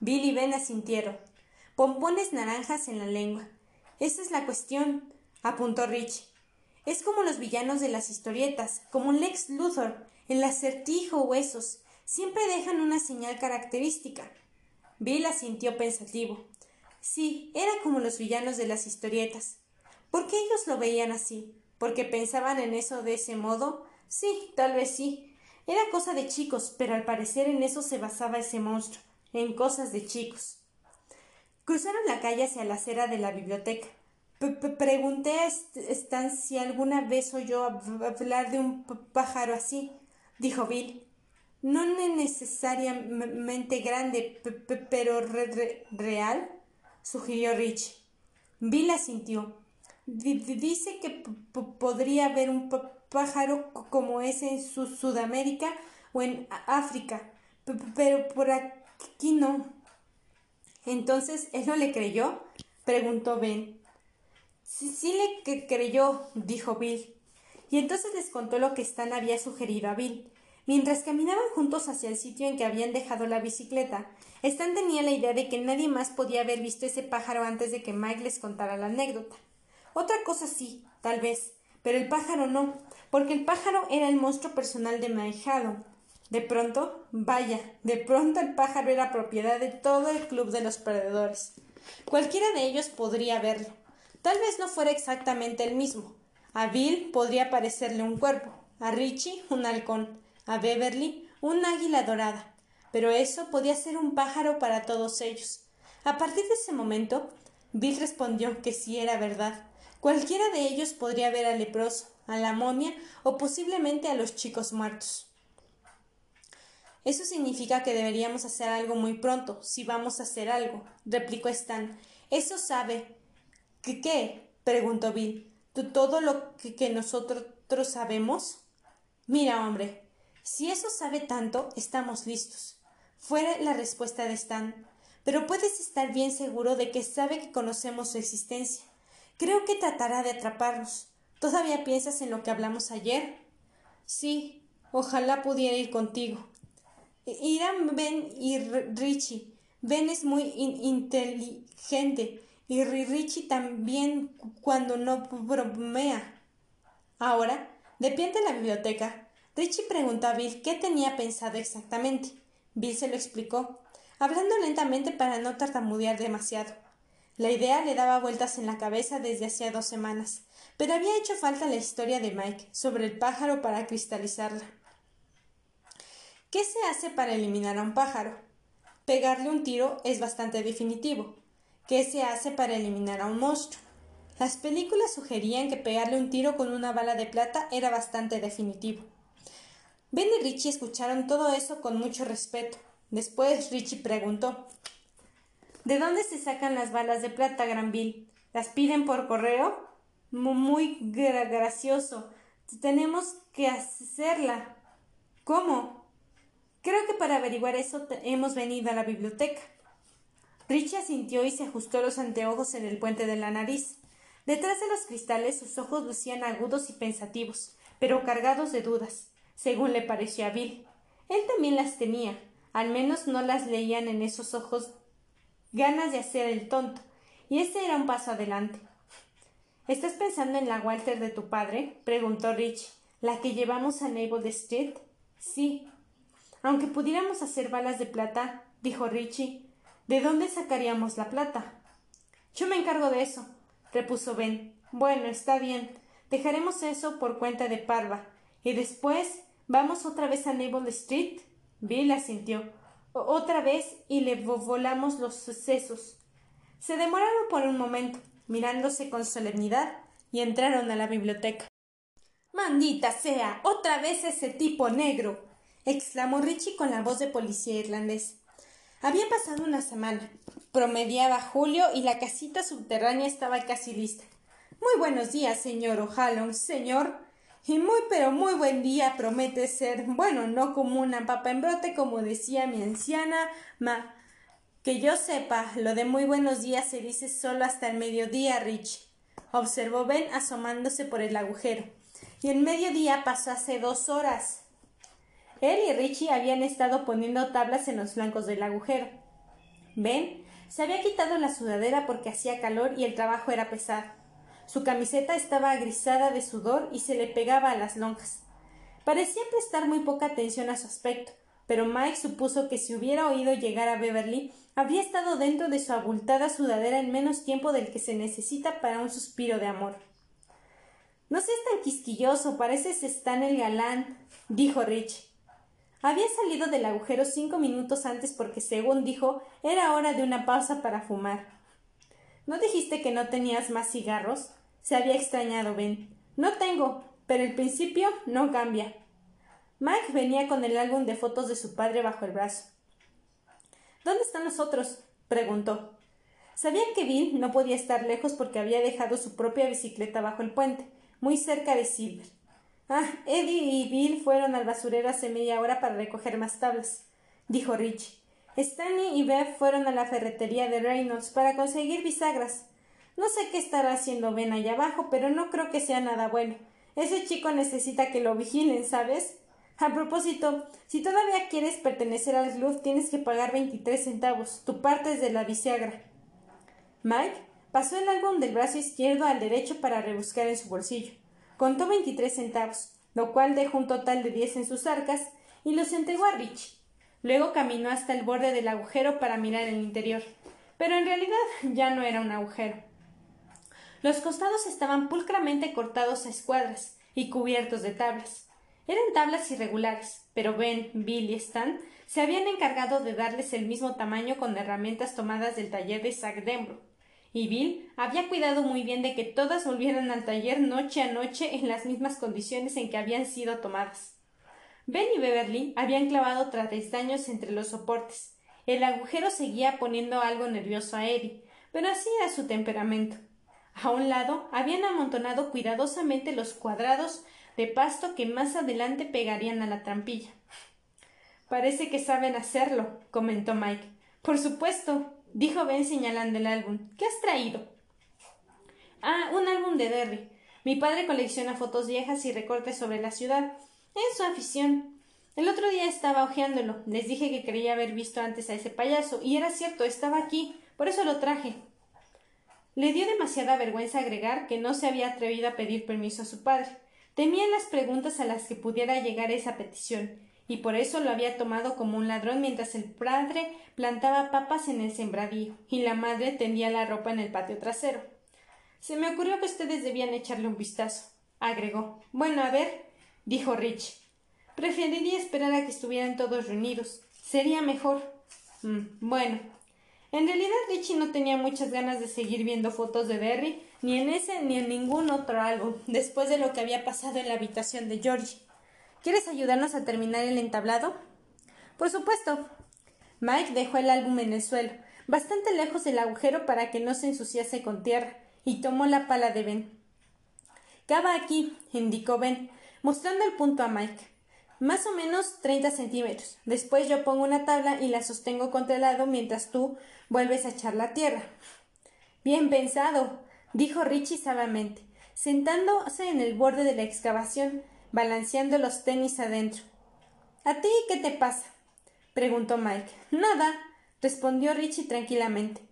Bill y Ben asintieron. Pompones naranjas en la lengua. Esa es la cuestión, apuntó Richie. Es como los villanos de las historietas, como Lex Luthor, el acertijo huesos. Siempre dejan una señal característica. Bill asintió pensativo. Sí, era como los villanos de las historietas. ¿Por qué ellos lo veían así? ¿Porque pensaban en eso de ese modo? Sí, tal vez sí. Era cosa de chicos, pero al parecer en eso se basaba ese monstruo, en cosas de chicos. Cruzaron la calle hacia la acera de la biblioteca. Pregunté a Stan si alguna vez oyó hablar de un pájaro así, dijo Bill. No necesariamente grande, pero real, sugirió Rich. Bill asintió. dice que podría haber un pájaro como ese en Sudamérica o en África, pero por aquí no. Entonces, ¿él no le creyó? preguntó Ben. Sí, sí le creyó, dijo Bill. Y entonces les contó lo que Stan había sugerido a Bill. Mientras caminaban juntos hacia el sitio en que habían dejado la bicicleta, Stan tenía la idea de que nadie más podía haber visto ese pájaro antes de que Mike les contara la anécdota. Otra cosa sí, tal vez, pero el pájaro no, porque el pájaro era el monstruo personal de Mike Hallon. De pronto, vaya, de pronto el pájaro era propiedad de todo el club de los perdedores. Cualquiera de ellos podría verlo. Tal vez no fuera exactamente el mismo. A Bill podría parecerle un cuerpo, a Richie un halcón, a Beverly un águila dorada, pero eso podía ser un pájaro para todos ellos. A partir de ese momento, Bill respondió que sí era verdad. Cualquiera de ellos podría ver al leproso, a la momia o posiblemente a los chicos muertos. Eso significa que deberíamos hacer algo muy pronto, si vamos a hacer algo, replicó Stan. ¿Eso sabe? ¿Qué preguntó Bill. ¿Todo lo que, nosotros sabemos? Mira, hombre, si eso sabe tanto, estamos listos. Fue la respuesta de Stan. Pero puedes estar bien seguro de que sabe que conocemos su existencia. Creo que tratará de atraparnos. ¿Todavía piensas en lo que hablamos ayer? Sí, ojalá pudiera ir contigo. Irán Ben y Richie. Ben es muy inteligente y Richie también cuando no bromea. Ahora, de pie ante la biblioteca, Richie preguntó a Bill qué tenía pensado exactamente. Bill se lo explicó, hablando lentamente para no tartamudear demasiado. La idea le daba vueltas en la cabeza desde hacía dos semanas, pero había hecho falta la historia de Mike sobre el pájaro para cristalizarla. ¿Qué se hace para eliminar a un pájaro? Pegarle un tiro es bastante definitivo. ¿Qué se hace para eliminar a un monstruo? Las películas sugerían que pegarle un tiro con una bala de plata era bastante definitivo. Ben y Richie escucharon todo eso con mucho respeto. Después Richie preguntó ¿De dónde se sacan las balas de plata, Granville? ¿Las piden por correo? Muy gracioso. Tenemos que hacerla. ¿Cómo? Creo que para averiguar eso hemos venido a la biblioteca. Richie asintió y se ajustó los anteojos en el puente de la nariz. Detrás de los cristales sus ojos lucían agudos y pensativos, pero cargados de dudas según le pareció a Bill. Él también las tenía, al menos no las leían en esos ojos ganas de hacer el tonto, y este era un paso adelante. ¿Estás pensando en la Walter de tu padre? preguntó Rich. ¿La que llevamos a Naval Street? Sí. Aunque pudiéramos hacer balas de plata, dijo Richie, ¿de dónde sacaríamos la plata? Yo me encargo de eso, repuso Ben. Bueno, está bien. Dejaremos eso por cuenta de Parva. Y después ¿Vamos otra vez a Naval Street? Bill asintió. Otra vez y le volamos los sucesos. Se demoraron por un momento, mirándose con solemnidad, y entraron a la biblioteca. Maldita sea. otra vez ese tipo negro. exclamó Richie con la voz de policía irlandés. Había pasado una semana. Promediaba julio y la casita subterránea estaba casi lista. Muy buenos días, señor O'Halloran, señor. Y muy pero muy buen día promete ser, bueno, no como una papa en brote, como decía mi anciana ma. Que yo sepa, lo de muy buenos días se dice solo hasta el mediodía, Rich. Observó Ben asomándose por el agujero. Y el mediodía pasó hace dos horas. Él y Richie habían estado poniendo tablas en los flancos del agujero. Ben se había quitado la sudadera porque hacía calor y el trabajo era pesado. Su camiseta estaba agrisada de sudor y se le pegaba a las lonjas. Parecía prestar muy poca atención a su aspecto, pero Mike supuso que si hubiera oído llegar a Beverly, habría estado dentro de su abultada sudadera en menos tiempo del que se necesita para un suspiro de amor. No seas tan quisquilloso, pareces Stan el galán, dijo Rich. Había salido del agujero cinco minutos antes porque, según dijo, era hora de una pausa para fumar. ¿No dijiste que no tenías más cigarros? Se había extrañado Ben. No tengo, pero el principio no cambia. Mike venía con el álbum de fotos de su padre bajo el brazo. ¿Dónde están los otros? preguntó. Sabían que Bill no podía estar lejos porque había dejado su propia bicicleta bajo el puente, muy cerca de Silver. Ah, Eddie y Bill fueron al basurero hace media hora para recoger más tablas, dijo Rich. Stanley y Bev fueron a la ferretería de Reynolds para conseguir bisagras. No sé qué estará haciendo Ben allá abajo, pero no creo que sea nada bueno. Ese chico necesita que lo vigilen, ¿sabes? A propósito, si todavía quieres pertenecer al club, tienes que pagar veintitrés centavos. Tu parte es de la bisagra. Mike pasó el álbum del brazo izquierdo al derecho para rebuscar en su bolsillo. Contó veintitrés centavos, lo cual dejó un total de diez en sus arcas, y los entregó a Rich. Luego caminó hasta el borde del agujero para mirar el interior. Pero en realidad ya no era un agujero. Los costados estaban pulcramente cortados a escuadras y cubiertos de tablas. Eran tablas irregulares, pero Ben, Bill y Stan se habían encargado de darles el mismo tamaño con herramientas tomadas del taller de Zack Denbrough. Y Bill había cuidado muy bien de que todas volvieran al taller noche a noche en las mismas condiciones en que habían sido tomadas. Ben y Beverly habían clavado travesaños entre los soportes. El agujero seguía poniendo algo nervioso a Eddie, pero así era su temperamento. A un lado habían amontonado cuidadosamente los cuadrados de pasto que más adelante pegarían a la trampilla. Parece que saben hacerlo, comentó Mike. Por supuesto, dijo Ben señalando el álbum. ¿Qué has traído? Ah, un álbum de Derry. Mi padre colecciona fotos viejas y recortes sobre la ciudad. Es su afición. El otro día estaba hojeándolo. Les dije que creía haber visto antes a ese payaso, y era cierto, estaba aquí. Por eso lo traje. Le dio demasiada vergüenza agregar que no se había atrevido a pedir permiso a su padre. Temía las preguntas a las que pudiera llegar esa petición, y por eso lo había tomado como un ladrón mientras el padre plantaba papas en el sembradío y la madre tendía la ropa en el patio trasero. Se me ocurrió que ustedes debían echarle un vistazo, agregó. Bueno, a ver, dijo Rich. Preferiría esperar a que estuvieran todos reunidos. Sería mejor. Mm, bueno, En realidad Richie no tenía muchas ganas de seguir viendo fotos de Derry, ni en ese ni en ningún otro álbum, después de lo que había pasado en la habitación de Georgie. ¿Quieres ayudarnos a terminar el entablado? Por supuesto. Mike dejó el álbum en el suelo, bastante lejos del agujero para que no se ensuciase con tierra, y tomó la pala de Ben. Cava aquí, indicó Ben, mostrando el punto a Mike. Más o menos treinta centímetros. Después yo pongo una tabla y la sostengo contra el lado mientras tú vuelves a echar la tierra. Bien pensado, dijo Richie sabiamente, sentándose en el borde de la excavación, balanceando los tenis adentro. ¿A ti qué te pasa? preguntó Mike. Nada, respondió Richie tranquilamente.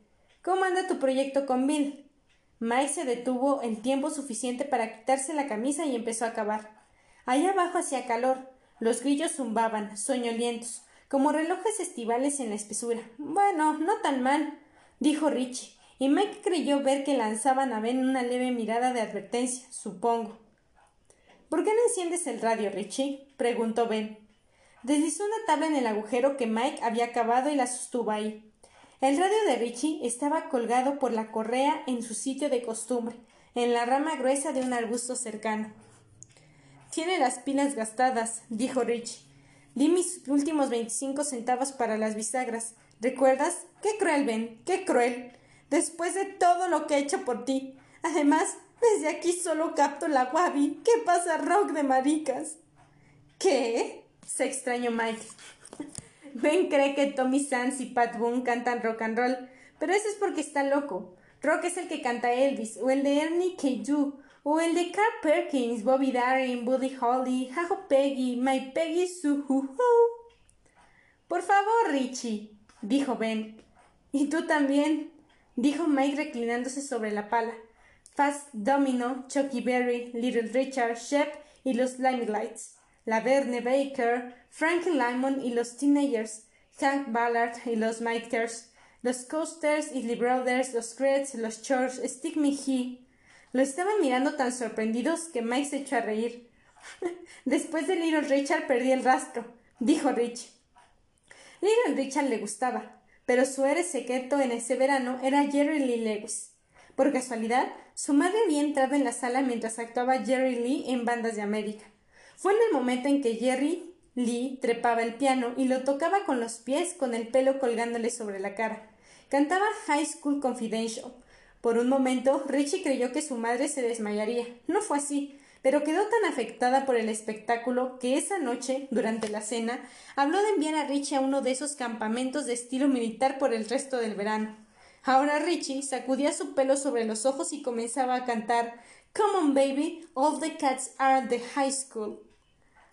¿Cómo anda tu proyecto con Bill? Mike se detuvo el tiempo suficiente para quitarse la camisa y empezó a cavar. Allá abajo hacía calor. Los grillos zumbaban, soñolientos, como relojes estivales en la espesura. Bueno, no tan mal, dijo Richie, y Mike creyó ver que lanzaban a Ben una leve mirada de advertencia, supongo. ¿Por qué no enciendes el radio, Richie? preguntó Ben. Deslizó una tabla en el agujero que Mike había cavado y la sostuvo ahí. El radio de Richie estaba colgado por la correa en su sitio de costumbre, en la rama gruesa de un arbusto cercano. Tiene las pilas gastadas, dijo Richie. Di mis últimos veinticinco centavos para las bisagras. ¿Recuerdas? Qué cruel, Ben, qué cruel. Después de todo lo que he hecho por ti. Además, desde aquí solo capto la wabi. ¿Qué pasa, rock de maricas? ¿Qué? se extrañó Mike. Ben cree que Tommy Sands y Pat Boone cantan rock and roll, pero eso es porque está loco. Rock es el que canta Elvis, o el de Ernie K. o el de Carl Perkins, Bobby Darin, Buddy Holly, Jajo Peggy, My Peggy Sue. Por favor, Richie, dijo Ben. Y tú también, dijo Mike reclinándose sobre la pala. Fast Domino, Chucky Berry, Little Richard, Shep y los Limelights. La Verne Baker, Franklin Lyman y los Teenagers, Hank Ballard y los Miters, los Coasters, y Lee Brothers, los Creds, los Church, Stick Me He. Lo estaban mirando tan sorprendidos que Mike se echó a reír. Después de Little Richard perdí el rastro, dijo Rich. Little Richard le gustaba, pero su héroe secreto en ese verano era Jerry Lee Lewis. Por casualidad, su madre había entrado en la sala mientras actuaba Jerry Lee en Bandas de América. Fue en el momento en que Jerry Lee trepaba el piano y lo tocaba con los pies con el pelo colgándole sobre la cara. Cantaba High School Confidential. Por un momento, Richie creyó que su madre se desmayaría. No fue así, pero quedó tan afectada por el espectáculo que esa noche, durante la cena, habló de enviar a Richie a uno de esos campamentos de estilo militar por el resto del verano. Ahora Richie sacudía su pelo sobre los ojos y comenzaba a cantar Come on, baby, all the cats are at the high school.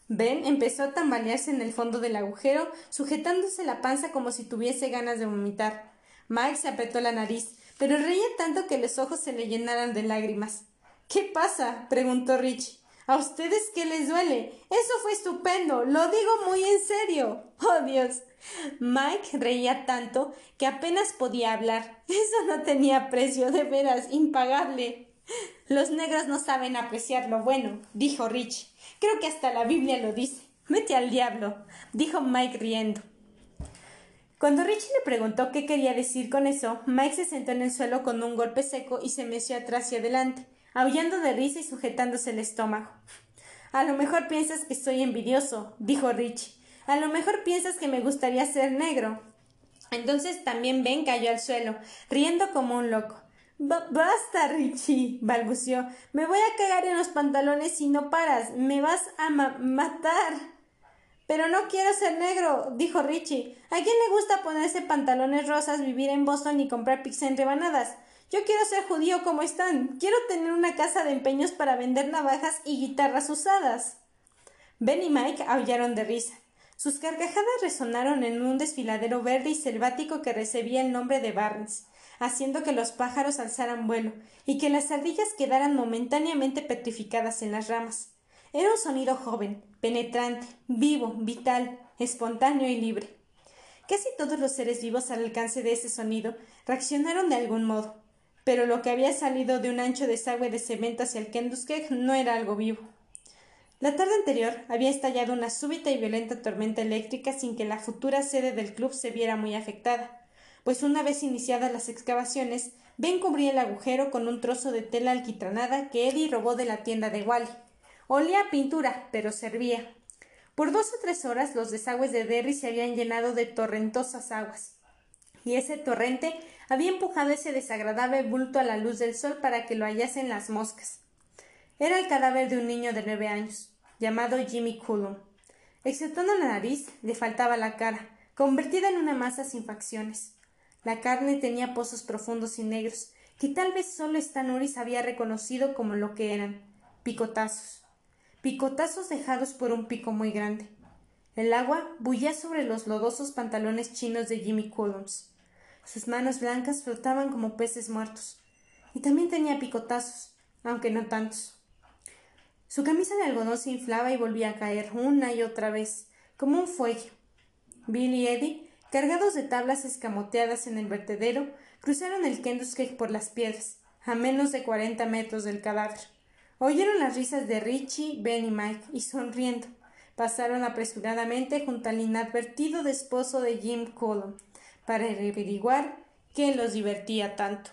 Ben empezó a tambalearse en el fondo del agujero, sujetándose la panza como si tuviese ganas de vomitar. Mike se apretó la nariz, pero reía tanto que los ojos se le llenaran de lágrimas. ¿Qué pasa? preguntó Rich. ¿A ustedes qué les duele? Eso fue estupendo. Lo digo muy en serio. Oh Dios. Mike reía tanto que apenas podía hablar. Eso no tenía precio, de veras, impagable. Los negros no saben apreciar lo bueno, dijo Rich. Creo que hasta la Biblia lo dice. Vete al diablo, dijo Mike riendo. Cuando Richie le preguntó qué quería decir con eso, Mike se sentó en el suelo con un golpe seco y se meció atrás y adelante, aullando de risa y sujetándose el estómago. A lo mejor piensas que soy envidioso, dijo Richie. A lo mejor piensas que me gustaría ser negro. Entonces también Ben cayó al suelo, riendo como un loco basta, Richie, balbuceó. Me voy a cagar en los pantalones si no paras. Me vas a matar. Pero no quiero ser negro, dijo Richie. ¿A quién le gusta ponerse pantalones rosas, vivir en Boston y comprar pizza en rebanadas? Yo quiero ser judío como están. Quiero tener una casa de empeños para vender navajas y guitarras usadas. Ben y Mike aullaron de risa. Sus carcajadas resonaron en un desfiladero verde y selvático que recibía el nombre de Barnes haciendo que los pájaros alzaran vuelo y que las ardillas quedaran momentáneamente petrificadas en las ramas. Era un sonido joven, penetrante, vivo, vital, espontáneo y libre. Casi todos los seres vivos al alcance de ese sonido reaccionaron de algún modo, pero lo que había salido de un ancho desagüe de cemento hacia el Kenduskeg no era algo vivo. La tarde anterior había estallado una súbita y violenta tormenta eléctrica sin que la futura sede del club se viera muy afectada. pues una vez iniciadas las excavaciones, Ben cubría el agujero con un trozo de tela alquitranada que Eddie robó de la tienda de Wally. Olía a pintura, pero servía. Por dos o tres horas los desagües de Derry se habían llenado de torrentosas aguas, y ese torrente había empujado ese desagradable bulto a la luz del sol para que lo hallasen las moscas. Era el cadáver de un niño de nueve años, llamado Jimmy Cullum. Exceptuando la nariz, le faltaba la cara, convertida en una masa sin facciones. La carne tenía pozos profundos y negros, que tal vez solo Stanouris había reconocido como lo que eran, picotazos. Picotazos dejados por un pico muy grande. El agua bullía sobre los lodosos pantalones chinos de Jimmy Cullums. Sus manos blancas flotaban como peces muertos. Y también tenía picotazos, aunque no tantos. Su camisa de algodón se inflaba y volvía a caer una y otra vez, como un fuelle. Bill y Eddie, cargados de tablas escamoteadas en el vertedero, cruzaron el Kenduskeag por las piedras, a menos de cuarenta metros del cadáver. Oyeron las risas de Richie, Ben y Mike, y sonriendo, pasaron apresuradamente junto al inadvertido esposo de Jim Cullum, para averiguar qué los divertía tanto.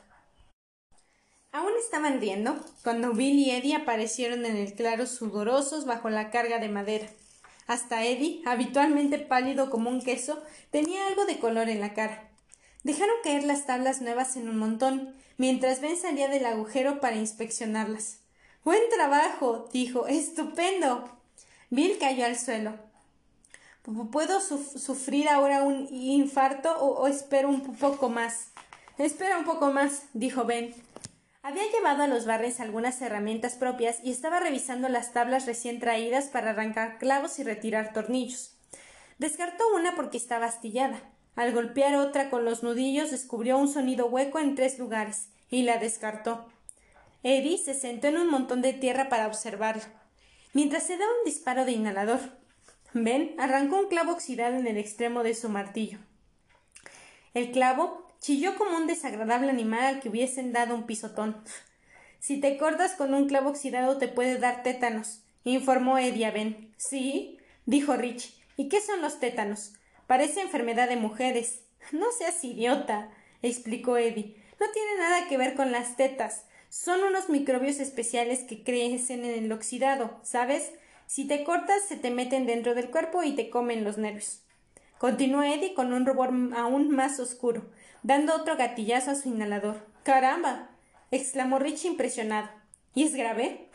Aún estaban riendo cuando Bill y Eddie aparecieron en el claro sudorosos bajo la carga de madera. Hasta Eddie, habitualmente pálido como un queso, tenía algo de color en la cara. Dejaron caer las tablas nuevas en un montón, mientras Ben salía del agujero para inspeccionarlas. Buen trabajo, dijo. Estupendo. Bill cayó al suelo. ¿Puedo sufrir ahora un infarto o espero un poco más? Espera un poco más, dijo Ben. Había llevado a los barres algunas herramientas propias y estaba revisando las tablas recién traídas para arrancar clavos y retirar tornillos. Descartó una porque estaba astillada. Al golpear otra con los nudillos descubrió un sonido hueco en tres lugares y la descartó. Eddie se sentó en un montón de tierra para observarla, mientras se daba un disparo de inhalador. Ben arrancó un clavo oxidado en el extremo de su martillo. El clavo Chilló como un desagradable animal al que hubiesen dado un pisotón. Si te cortas con un clavo oxidado te puede dar tétanos, informó Eddie a Ben. Sí, dijo Rich. ¿Y qué son los tétanos? Parece enfermedad de mujeres. No seas idiota, explicó Eddie. No tiene nada que ver con las tetas. Son unos microbios especiales que crecen en el oxidado, ¿sabes? Si te cortas se te meten dentro del cuerpo y te comen los nervios. Continuó Eddie con un rubor aún más oscuro dando otro gatillazo a su inhalador. ¡Caramba! exclamó Rich impresionado. ¿Y es grave?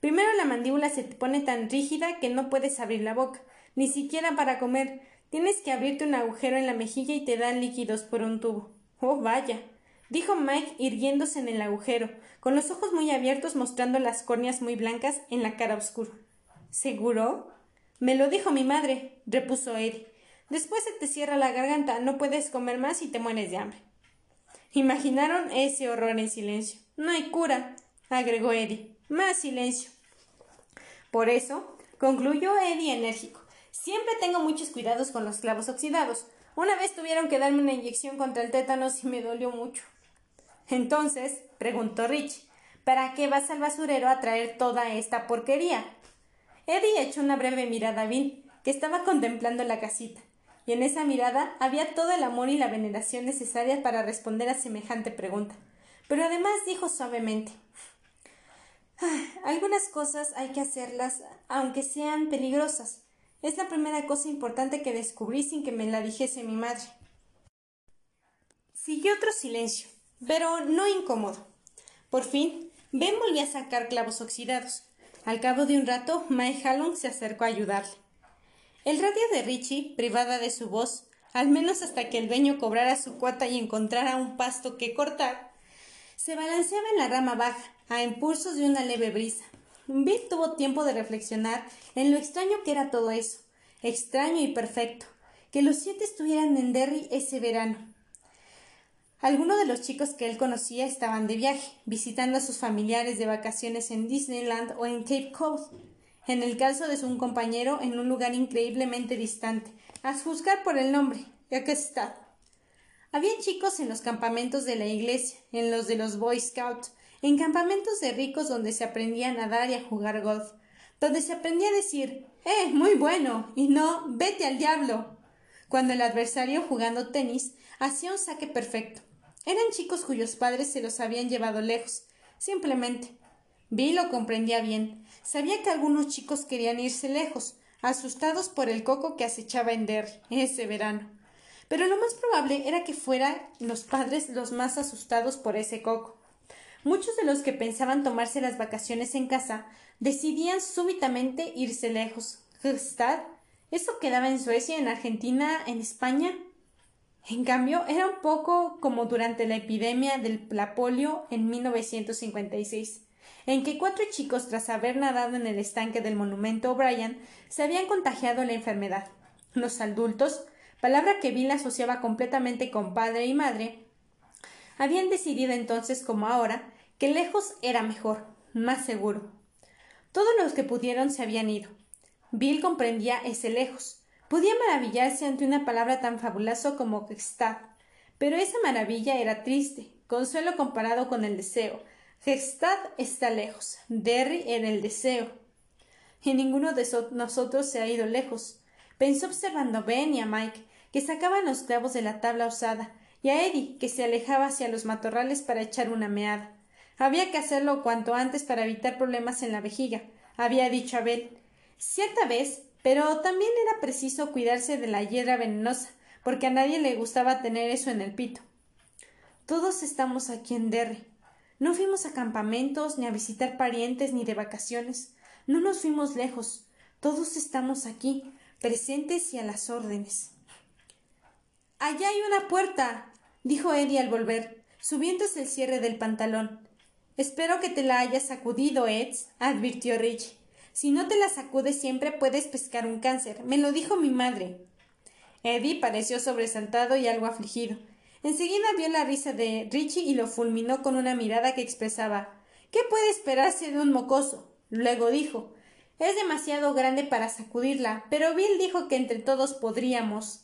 Primero la mandíbula se te pone tan rígida que no puedes abrir la boca, ni siquiera para comer. Tienes que abrirte un agujero en la mejilla y te dan líquidos por un tubo. Oh, vaya. dijo Mike irguiéndose en el agujero, con los ojos muy abiertos mostrando las córneas muy blancas en la cara oscura. ¿Seguro? Me lo dijo mi madre, repuso Eddie. Después se te cierra la garganta, no puedes comer más y te mueres de hambre. Imaginaron ese horror en silencio. No hay cura, agregó Eddie. Más silencio. Por eso, concluyó Eddie enérgico. Siempre tengo muchos cuidados con los clavos oxidados. Una vez tuvieron que darme una inyección contra el tétanos y me dolió mucho. Entonces, preguntó Rich, ¿para qué vas al basurero a traer toda esta porquería? Eddie echó una breve mirada a Bill, que estaba contemplando la casita y en esa mirada había todo el amor y la veneración necesarias para responder a semejante pregunta. Pero además dijo suavemente Algunas cosas hay que hacerlas aunque sean peligrosas. Es la primera cosa importante que descubrí sin que me la dijese mi madre. Siguió otro silencio, pero no incómodo. Por fin, Ben volvió a sacar clavos oxidados. Al cabo de un rato, Mae Hallon se acercó a ayudarle. El radio de Richie, privada de su voz, al menos hasta que el dueño cobrara su cuota y encontrara un pasto que cortar, se balanceaba en la rama baja, a impulsos de una leve brisa. Bill tuvo tiempo de reflexionar en lo extraño que era todo eso, extraño y perfecto, que los siete estuvieran en Derry ese verano. Algunos de los chicos que él conocía estaban de viaje, visitando a sus familiares de vacaciones en Disneyland o en Cape Cod en el caso de su compañero en un lugar increíblemente distante, a juzgar por el nombre, ya que está. Había chicos en los campamentos de la iglesia, en los de los Boy Scouts, en campamentos de ricos donde se aprendía a nadar y a jugar golf, donde se aprendía a decir ¡Eh, muy bueno! y no ¡vete al diablo! cuando el adversario, jugando tenis, hacía un saque perfecto. Eran chicos cuyos padres se los habían llevado lejos, simplemente. Bill lo comprendía bien. Sabía que algunos chicos querían irse lejos, asustados por el coco que acechaba en Derry ese verano. Pero lo más probable era que fueran los padres los más asustados por ese coco. Muchos de los que pensaban tomarse las vacaciones en casa decidían súbitamente irse lejos. ¿Gestad? ¿Eso quedaba en Suecia, en Argentina, en España? En cambio, era un poco como durante la epidemia del la polio en 1956, en que cuatro chicos, tras haber nadado en el estanque del monumento O'Brien, se habían contagiado la enfermedad. Los adultos, palabra que Bill asociaba completamente con padre y madre, habían decidido entonces, como ahora, que lejos era mejor, más seguro. Todos los que pudieron se habían ido. Bill comprendía ese lejos. Podía maravillarse ante una palabra tan fabulosa como Gestad, pero esa maravilla era triste, consuelo comparado con el deseo. Gestad está lejos, Derry en el deseo. Y ninguno de nosotros se ha ido lejos. Pensó observando a Ben y a Mike, que sacaban los clavos de la tabla usada, y a Eddie, que se alejaba hacia los matorrales para echar una meada. Había que hacerlo cuanto antes para evitar problemas en la vejiga, había dicho Abel. Cierta vez, pero también era preciso cuidarse de la hiedra venenosa, porque a nadie le gustaba tener eso en el pito. Todos estamos aquí en Derry. No fuimos a campamentos, ni a visitar parientes, ni de vacaciones. No nos fuimos lejos. Todos estamos aquí, presentes y a las órdenes. Allá hay una puerta, dijo Eddie al volver, subiéndose el cierre del pantalón. Espero que te la hayas sacudido, Eds, advirtió Rich. Si no te la sacudes siempre puedes pescar un cáncer. Me lo dijo mi madre. Eddie pareció sobresaltado y algo afligido. Enseguida vio la risa de Richie y lo fulminó con una mirada que expresaba ¿Qué puede esperarse de un mocoso? Luego dijo Es demasiado grande para sacudirla, pero Bill dijo que entre todos podríamos.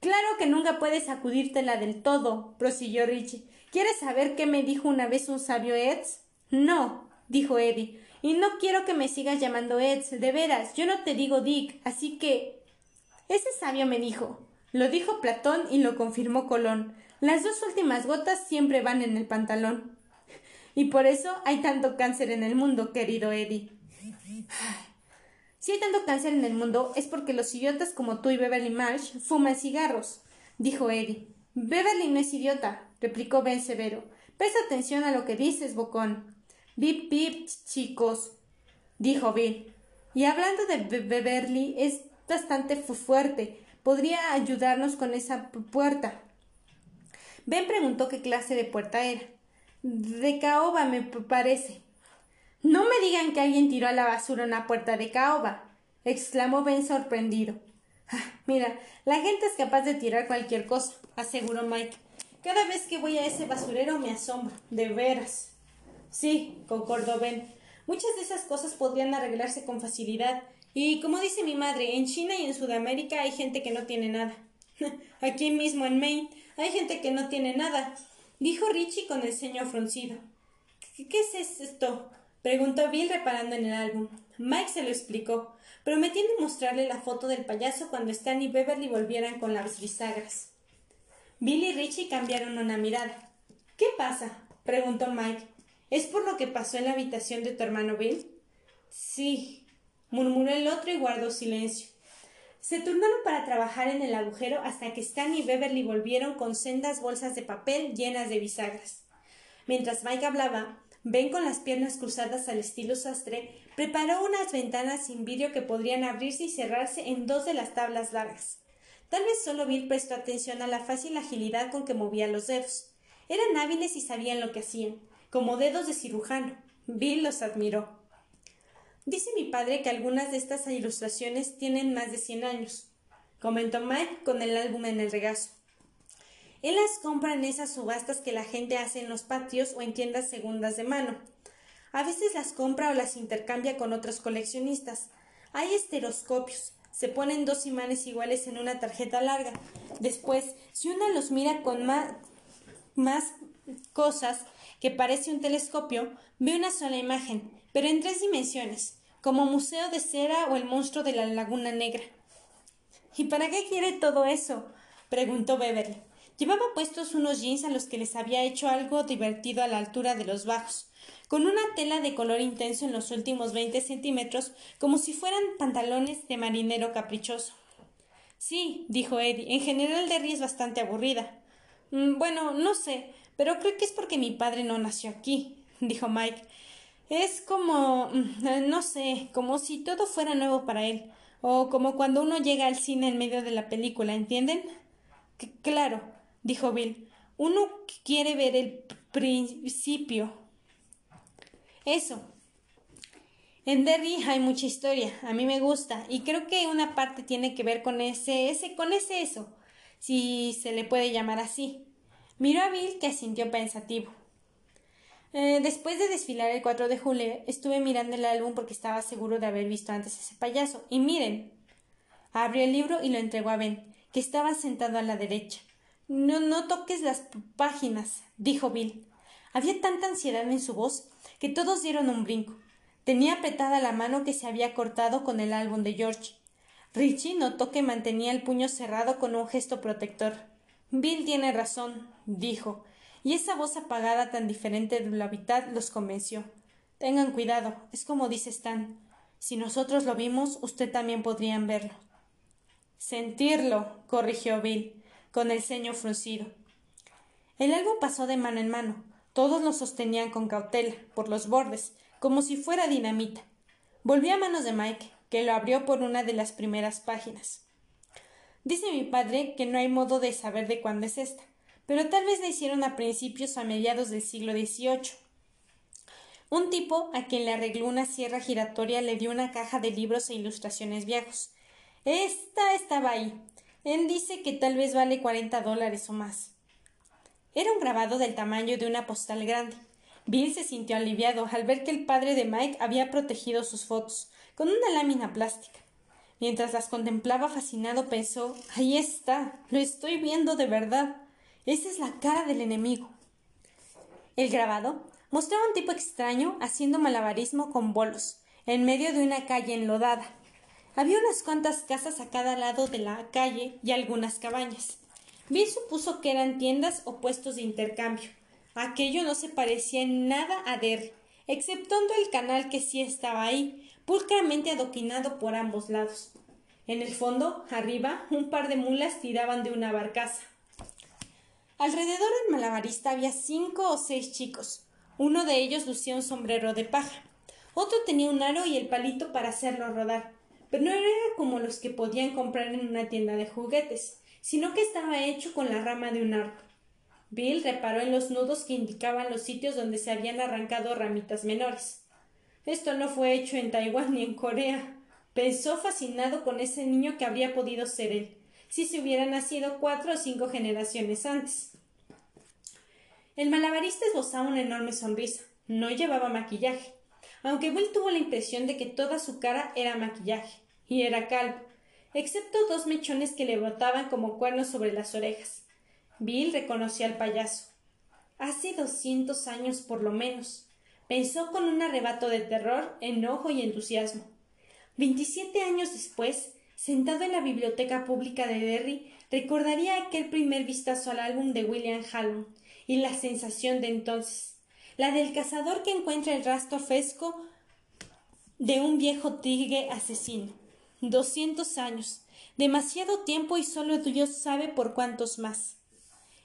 Claro que nunca puedes sacudírtela del todo, prosiguió Richie. ¿Quieres saber qué me dijo una vez un sabio Eds? No, dijo Eddie. Y no quiero que me sigas llamando Eds, de veras, yo no te digo Dick, así que. Ese sabio me dijo. Lo dijo Platón y lo confirmó Colón. Las dos últimas gotas siempre van en el pantalón. Y por eso hay tanto cáncer en el mundo, querido Eddie. Si hay tanto cáncer en el mundo es porque los idiotas como tú y Beverly Marsh fuman cigarros, dijo Eddie. Beverly no es idiota, replicó Ben severo. Presta atención a lo que dices, bocón. Bip, bip, chicos, dijo Bill. Y hablando de Beverly, es bastante fuerte. Podría ayudarnos con esa puerta. Ben preguntó qué clase de puerta era. De caoba, me parece, no me digan que alguien tiró a la basura una puerta de caoba, exclamó Ben sorprendido. Ah, mira, la gente es capaz de tirar cualquier cosa, aseguró Mike. Cada vez que voy a ese basurero me asombro, de veras. Sí, concordó Ben. Muchas de esas cosas podrían arreglarse con facilidad. Y como dice mi madre, en China y en Sudamérica hay gente que no tiene nada. Aquí mismo en Maine hay gente que no tiene nada, dijo Richie con el ceño fruncido. ¿Qué es esto? Preguntó Bill reparando en el álbum. Mike se lo explicó, prometiendo mostrarle la foto del payaso cuando Stan y Beverly volvieran con las bisagras. Bill y Richie cambiaron una mirada. ¿Qué pasa? preguntó Mike. ¿Es por lo que pasó en la habitación de tu hermano Bill? Sí, murmuró el otro y guardó silencio. Se turnaron para trabajar en el agujero hasta que Stan y Beverly volvieron con sendas bolsas de papel llenas de bisagras. Mientras Mike hablaba, Ben con las piernas cruzadas al estilo sastre, preparó unas ventanas sin vidrio que podrían abrirse y cerrarse en dos de las tablas largas. Tal vez solo Bill prestó atención a la fácil agilidad con que movía los dedos. Eran hábiles y sabían lo que hacían, como dedos de cirujano. Bill los admiró. Dice mi padre que algunas de estas ilustraciones tienen más de cien años, comentó Mike con el álbum en el regazo. Él las compra en esas subastas que la gente hace en los patios o en tiendas segundas de mano. A veces las compra o las intercambia con otros coleccionistas. Hay esteroscopios. Se ponen dos imanes iguales en una tarjeta larga. Después, si uno los mira con más, más cosas que parece un telescopio, ve una sola imagen, pero en tres dimensiones, como Museo de Cera o el monstruo de la Laguna Negra. ¿Y para qué quiere todo eso? preguntó Beverly. Llevaba puestos unos jeans a los que les había hecho algo divertido a la altura de los bajos, con una tela de color intenso en los últimos veinte centímetros, como si fueran pantalones de marinero caprichoso. Sí, dijo Eddie, en general Derry es bastante aburrida. Mm, bueno, no sé, pero creo que es porque mi padre no nació aquí, dijo Mike. Es como. Mm, no sé, como si todo fuera nuevo para él. O como cuando uno llega al cine en medio de la película, ¿entienden? claro, dijo Bill. Uno quiere ver el principio. Eso. En Derry hay mucha historia, a mí me gusta, y creo que una parte tiene que ver con ese, ese, con ese eso, si se le puede llamar así. Miró a Bill que asintió pensativo. Eh, después de desfilar el 4 de julio, estuve mirando el álbum porque estaba seguro de haber visto antes ese payaso. Y miren. Abrió el libro y lo entregó a Ben, que estaba sentado a la derecha. No, no toques las páginas, dijo Bill. Había tanta ansiedad en su voz que todos dieron un brinco. Tenía apretada la mano que se había cortado con el álbum de George. Richie notó que mantenía el puño cerrado con un gesto protector. Bill tiene razón, dijo, y esa voz apagada tan diferente de la mitad los convenció. Tengan cuidado, es como dice Stan. Si nosotros lo vimos, usted también podrían verlo. Sentirlo, corrigió Bill, con el ceño fruncido. El álbum pasó de mano en mano. Todos lo sostenían con cautela, por los bordes, como si fuera dinamita. Volvió a manos de Mike, que lo abrió por una de las primeras páginas. Dice mi padre que no hay modo de saber de cuándo es esta pero tal vez la hicieron a principios o a mediados del siglo XVIII. Un tipo a quien le arregló una sierra giratoria le dio una caja de libros e ilustraciones viejos. Esta estaba ahí. Él dice que tal vez vale cuarenta dólares o más. Era un grabado del tamaño de una postal grande. Bill se sintió aliviado al ver que el padre de Mike había protegido sus fotos con una lámina plástica. Mientras las contemplaba fascinado pensó Ahí está. Lo estoy viendo de verdad. Esa es la cara del enemigo. El grabado mostraba un tipo extraño haciendo malabarismo con bolos, en medio de una calle enlodada. Había unas cuantas casas a cada lado de la calle y algunas cabañas. Bill supuso que eran tiendas o puestos de intercambio. Aquello no se parecía en nada a Derry, exceptuando el canal que sí estaba ahí, pulcramente adoquinado por ambos lados. En el fondo, arriba, un par de mulas tiraban de una barcaza. Alrededor del malabarista había cinco o seis chicos. Uno de ellos lucía un sombrero de paja. Otro tenía un aro y el palito para hacerlo rodar. Pero no era como los que podían comprar en una tienda de juguetes, sino que estaba hecho con la rama de un arco. Bill reparó en los nudos que indicaban los sitios donde se habían arrancado ramitas menores. Esto no fue hecho en Taiwán ni en Corea. Pensó fascinado con ese niño que habría podido ser él, si se hubiera nacido cuatro o cinco generaciones antes. El malabarista esbozaba una enorme sonrisa. No llevaba maquillaje, aunque Bill tuvo la impresión de que toda su cara era maquillaje, y era calvo, excepto dos mechones que le brotaban como cuernos sobre las orejas. Bill reconoció al payaso. Hace doscientos años por lo menos, pensó con un arrebato de terror, enojo y entusiasmo. Veintisiete años después, sentado en la biblioteca pública de Derry, recordaría aquel primer vistazo al álbum de William Hallam y la sensación de entonces, la del cazador que encuentra el rastro fresco de un viejo tigre asesino. Doscientos años, demasiado tiempo y solo Dios sabe por cuántos más.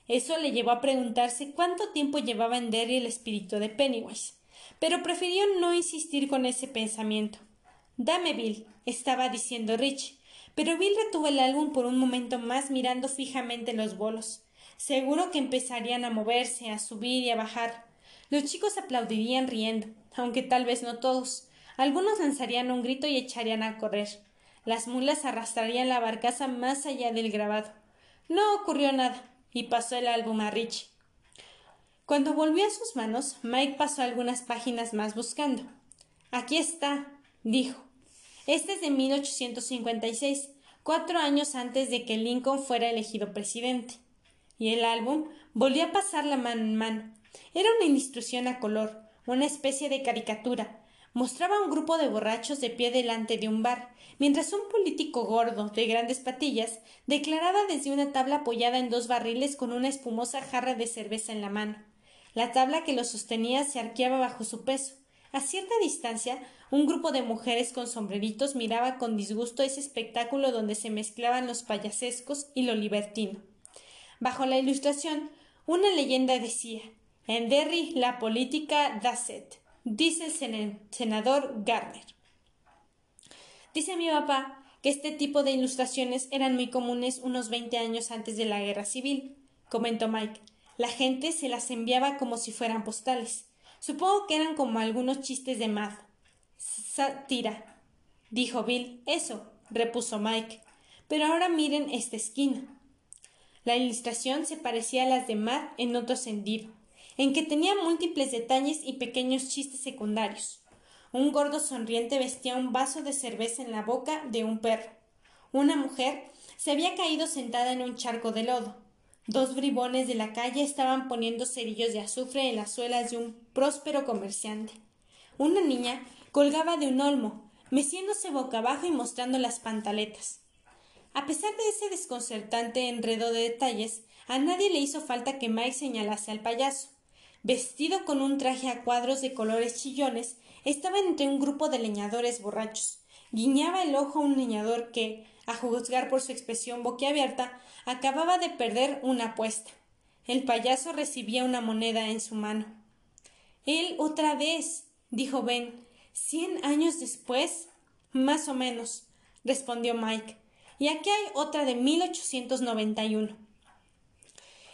Eso le llevó a preguntarse cuánto tiempo llevaba en Derry el espíritu de Pennywise, pero prefirió no insistir con ese pensamiento. Dame, Bill, estaba diciendo Rich, pero Bill retuvo el álbum por un momento más mirando fijamente los bolos. Seguro que empezarían a moverse, a subir y a bajar. Los chicos aplaudirían riendo, aunque tal vez no todos. Algunos lanzarían un grito y echarían a correr. Las mulas arrastrarían la barcaza más allá del grabado. No ocurrió nada, y pasó el álbum a Rich. Cuando volvió a sus manos, Mike pasó algunas páginas más buscando. Aquí está, dijo. Este es de 1856, cuatro años antes de que Lincoln fuera elegido presidente y el álbum volvió a pasar la mano en mano. Era una ilustración a color, una especie de caricatura, mostraba a un grupo de borrachos de pie delante de un bar, mientras un político gordo, de grandes patillas, declaraba desde una tabla apoyada en dos barriles con una espumosa jarra de cerveza en la mano. La tabla que lo sostenía se arqueaba bajo su peso. A cierta distancia, un grupo de mujeres con sombreritos miraba con disgusto ese espectáculo donde se mezclaban los payasescos y lo libertino. Bajo la ilustración, una leyenda decía En Derry la política da set, dice el senador Gardner. Dice mi papá que este tipo de ilustraciones eran muy comunes unos veinte años antes de la guerra civil, comentó Mike. La gente se las enviaba como si fueran postales. Supongo que eran como algunos chistes de Mad. Sátira, dijo Bill. Eso, repuso Mike. Pero ahora miren esta esquina. La ilustración se parecía a las de Mad en otro sentido en que tenía múltiples detalles y pequeños chistes secundarios. Un gordo sonriente vestía un vaso de cerveza en la boca de un perro. Una mujer se había caído sentada en un charco de lodo. Dos bribones de la calle estaban poniendo cerillos de azufre en las suelas de un próspero comerciante. Una niña colgaba de un olmo, meciéndose boca abajo y mostrando las pantaletas. A pesar de ese desconcertante enredo de detalles, a nadie le hizo falta que Mike señalase al payaso vestido con un traje a cuadros de colores chillones, estaba entre un grupo de leñadores borrachos. Guiñaba el ojo a un leñador que, a juzgar por su expresión boquiabierta, acababa de perder una apuesta. El payaso recibía una moneda en su mano. Él otra vez, dijo Ben. ¿Cien años después? Más o menos, respondió Mike. Y aquí hay otra de 1891.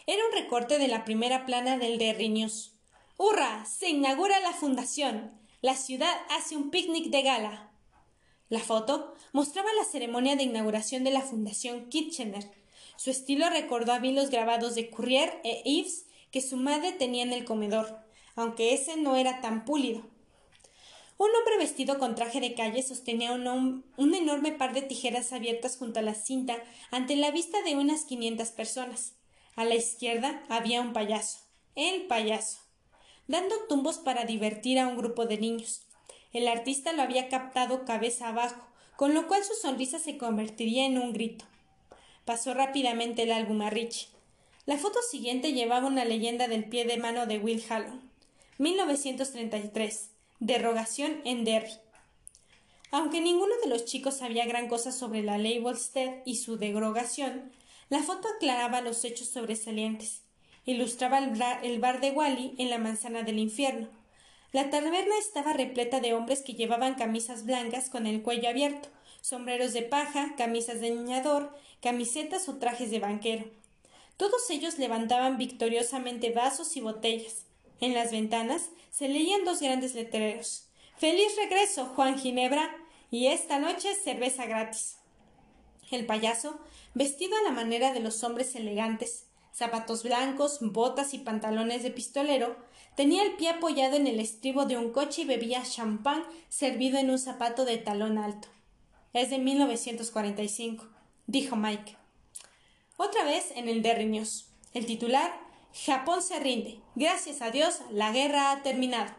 Era un recorte de la primera plana del Derry News. ¡Hurra! Se inaugura la fundación. La ciudad hace un picnic de gala. La foto mostraba la ceremonia de inauguración de la Fundación Kitchener. Su estilo recordó a mí los grabados de Courrier e Ives que su madre tenía en el comedor, aunque ese no era tan pulido. Un hombre vestido con traje de calle sostenía un, un, enorme par de tijeras abiertas junto a la cinta ante la vista de unas quinientas personas. A la izquierda había un payaso, el payaso, dando tumbos para divertir a un grupo de niños. El artista lo había captado cabeza abajo, con lo cual su sonrisa se convertiría en un grito. Pasó rápidamente el álbum a Rich. La foto siguiente llevaba una leyenda del pie de mano de Will Hallon. 1933. Derogación en Derry. Aunque ninguno de los chicos sabía gran cosa sobre la ley Volstead y su derogación, la foto aclaraba los hechos sobresalientes. Ilustraba el, bar de Wally en la manzana del infierno. La taberna estaba repleta de hombres que llevaban camisas blancas con el cuello abierto, sombreros de paja, camisas de niñador, camisetas o trajes de banquero. Todos ellos levantaban victoriosamente vasos y botellas. En las ventanas se leían dos grandes letreros. Feliz regreso, Juan Ginebra, y esta noche cerveza gratis. El payaso vestido a la manera de los hombres elegantes, zapatos blancos, botas y pantalones de pistolero, tenía el pie apoyado en el estribo de un coche y bebía champán servido en un zapato de talón alto. Es de 1945, dijo Mike. Otra vez en el Derry News. El titular Japón se rinde. Gracias a Dios, la guerra ha terminado.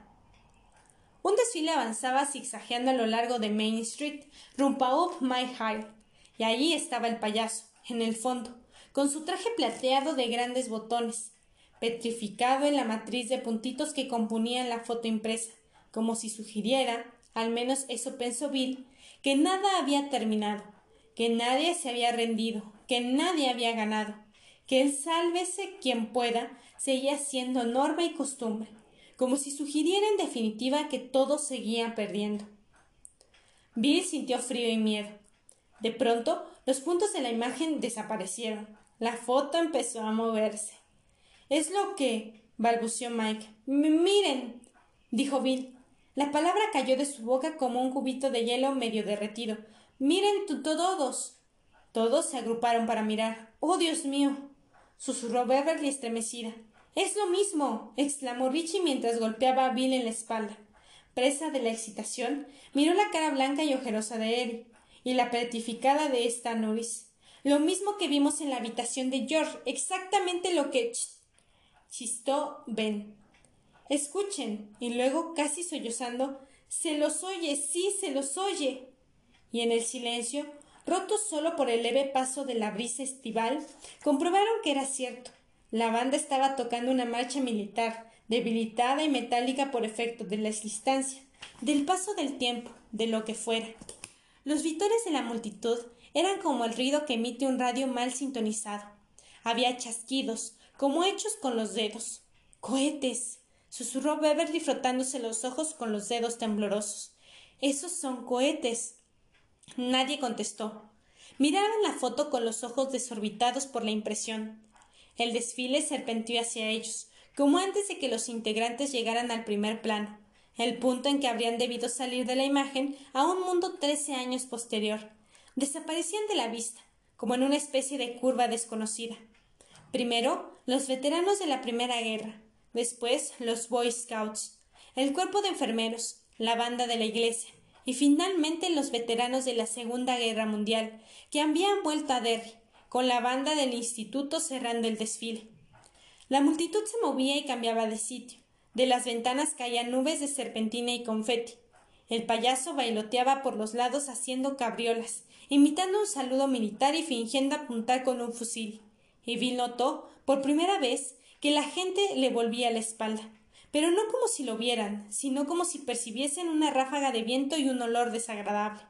Un desfile avanzaba zigzagueando a lo largo de Main Street, rumbo Up My High, y allí estaba el payaso, en el fondo, con su traje plateado de grandes botones, petrificado en la matriz de puntitos que componían la foto impresa, como si sugiriera, al menos eso pensó Bill, que nada había terminado, que nadie se había rendido, que nadie había ganado, que el sálvese quien pueda seguía siendo norma y costumbre, como si sugiriera en definitiva que todos seguían perdiendo. Bill sintió frío y miedo. De pronto, los puntos de la imagen desaparecieron. La foto empezó a moverse. Es lo que. balbuceó Mike. miren. dijo Bill. La palabra cayó de su boca como un cubito de hielo medio derretido. Miren todos. Todos se agruparon para mirar. Oh, Dios mío. susurró Beverly estremecida. Es lo mismo. exclamó Richie mientras golpeaba a Bill en la espalda. Presa de la excitación, miró la cara blanca y ojerosa de Eddie y la petrificada de esta Norris. Lo mismo que vimos en la habitación de George, exactamente lo que chistó Ben. Escuchen. Y luego, casi sollozando, Se los oye, sí, se los oye. Y en el silencio, roto solo por el leve paso de la brisa estival, comprobaron que era cierto. La banda estaba tocando una marcha militar, debilitada y metálica por efecto de la distancia, del paso del tiempo, de lo que fuera. Los vitores de la multitud eran como el ruido que emite un radio mal sintonizado. Había chasquidos, como hechos con los dedos. Cohetes. susurró Beverly frotándose los ojos con los dedos temblorosos. Esos son cohetes. Nadie contestó. Miraban la foto con los ojos desorbitados por la impresión. El desfile serpenteó hacia ellos, como antes de que los integrantes llegaran al primer plano, el punto en que habrían debido salir de la imagen a un mundo trece años posterior. Desaparecían de la vista, como en una especie de curva desconocida. Primero, los veteranos de la Primera Guerra, después los Boy Scouts, el cuerpo de enfermeros, la banda de la iglesia, y finalmente los veteranos de la Segunda Guerra Mundial, que habían vuelto a Derry, con la banda del instituto cerrando el desfile. La multitud se movía y cambiaba de sitio. De las ventanas caían nubes de serpentina y confeti. El payaso bailoteaba por los lados haciendo cabriolas, imitando un saludo militar y fingiendo apuntar con un fusil. Y Bill notó, por primera vez, que la gente le volvía la espalda, pero no como si lo vieran, sino como si percibiesen una ráfaga de viento y un olor desagradable.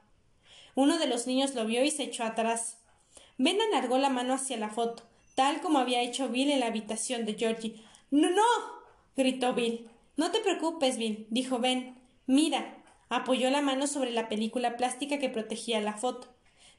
Uno de los niños lo vio y se echó atrás. Ben alargó la mano hacia la foto, tal como había hecho Bill en la habitación de Georgie. No, no. gritó Bill. No te preocupes, Bill, dijo Ben. Mira. apoyó la mano sobre la película plástica que protegía la foto.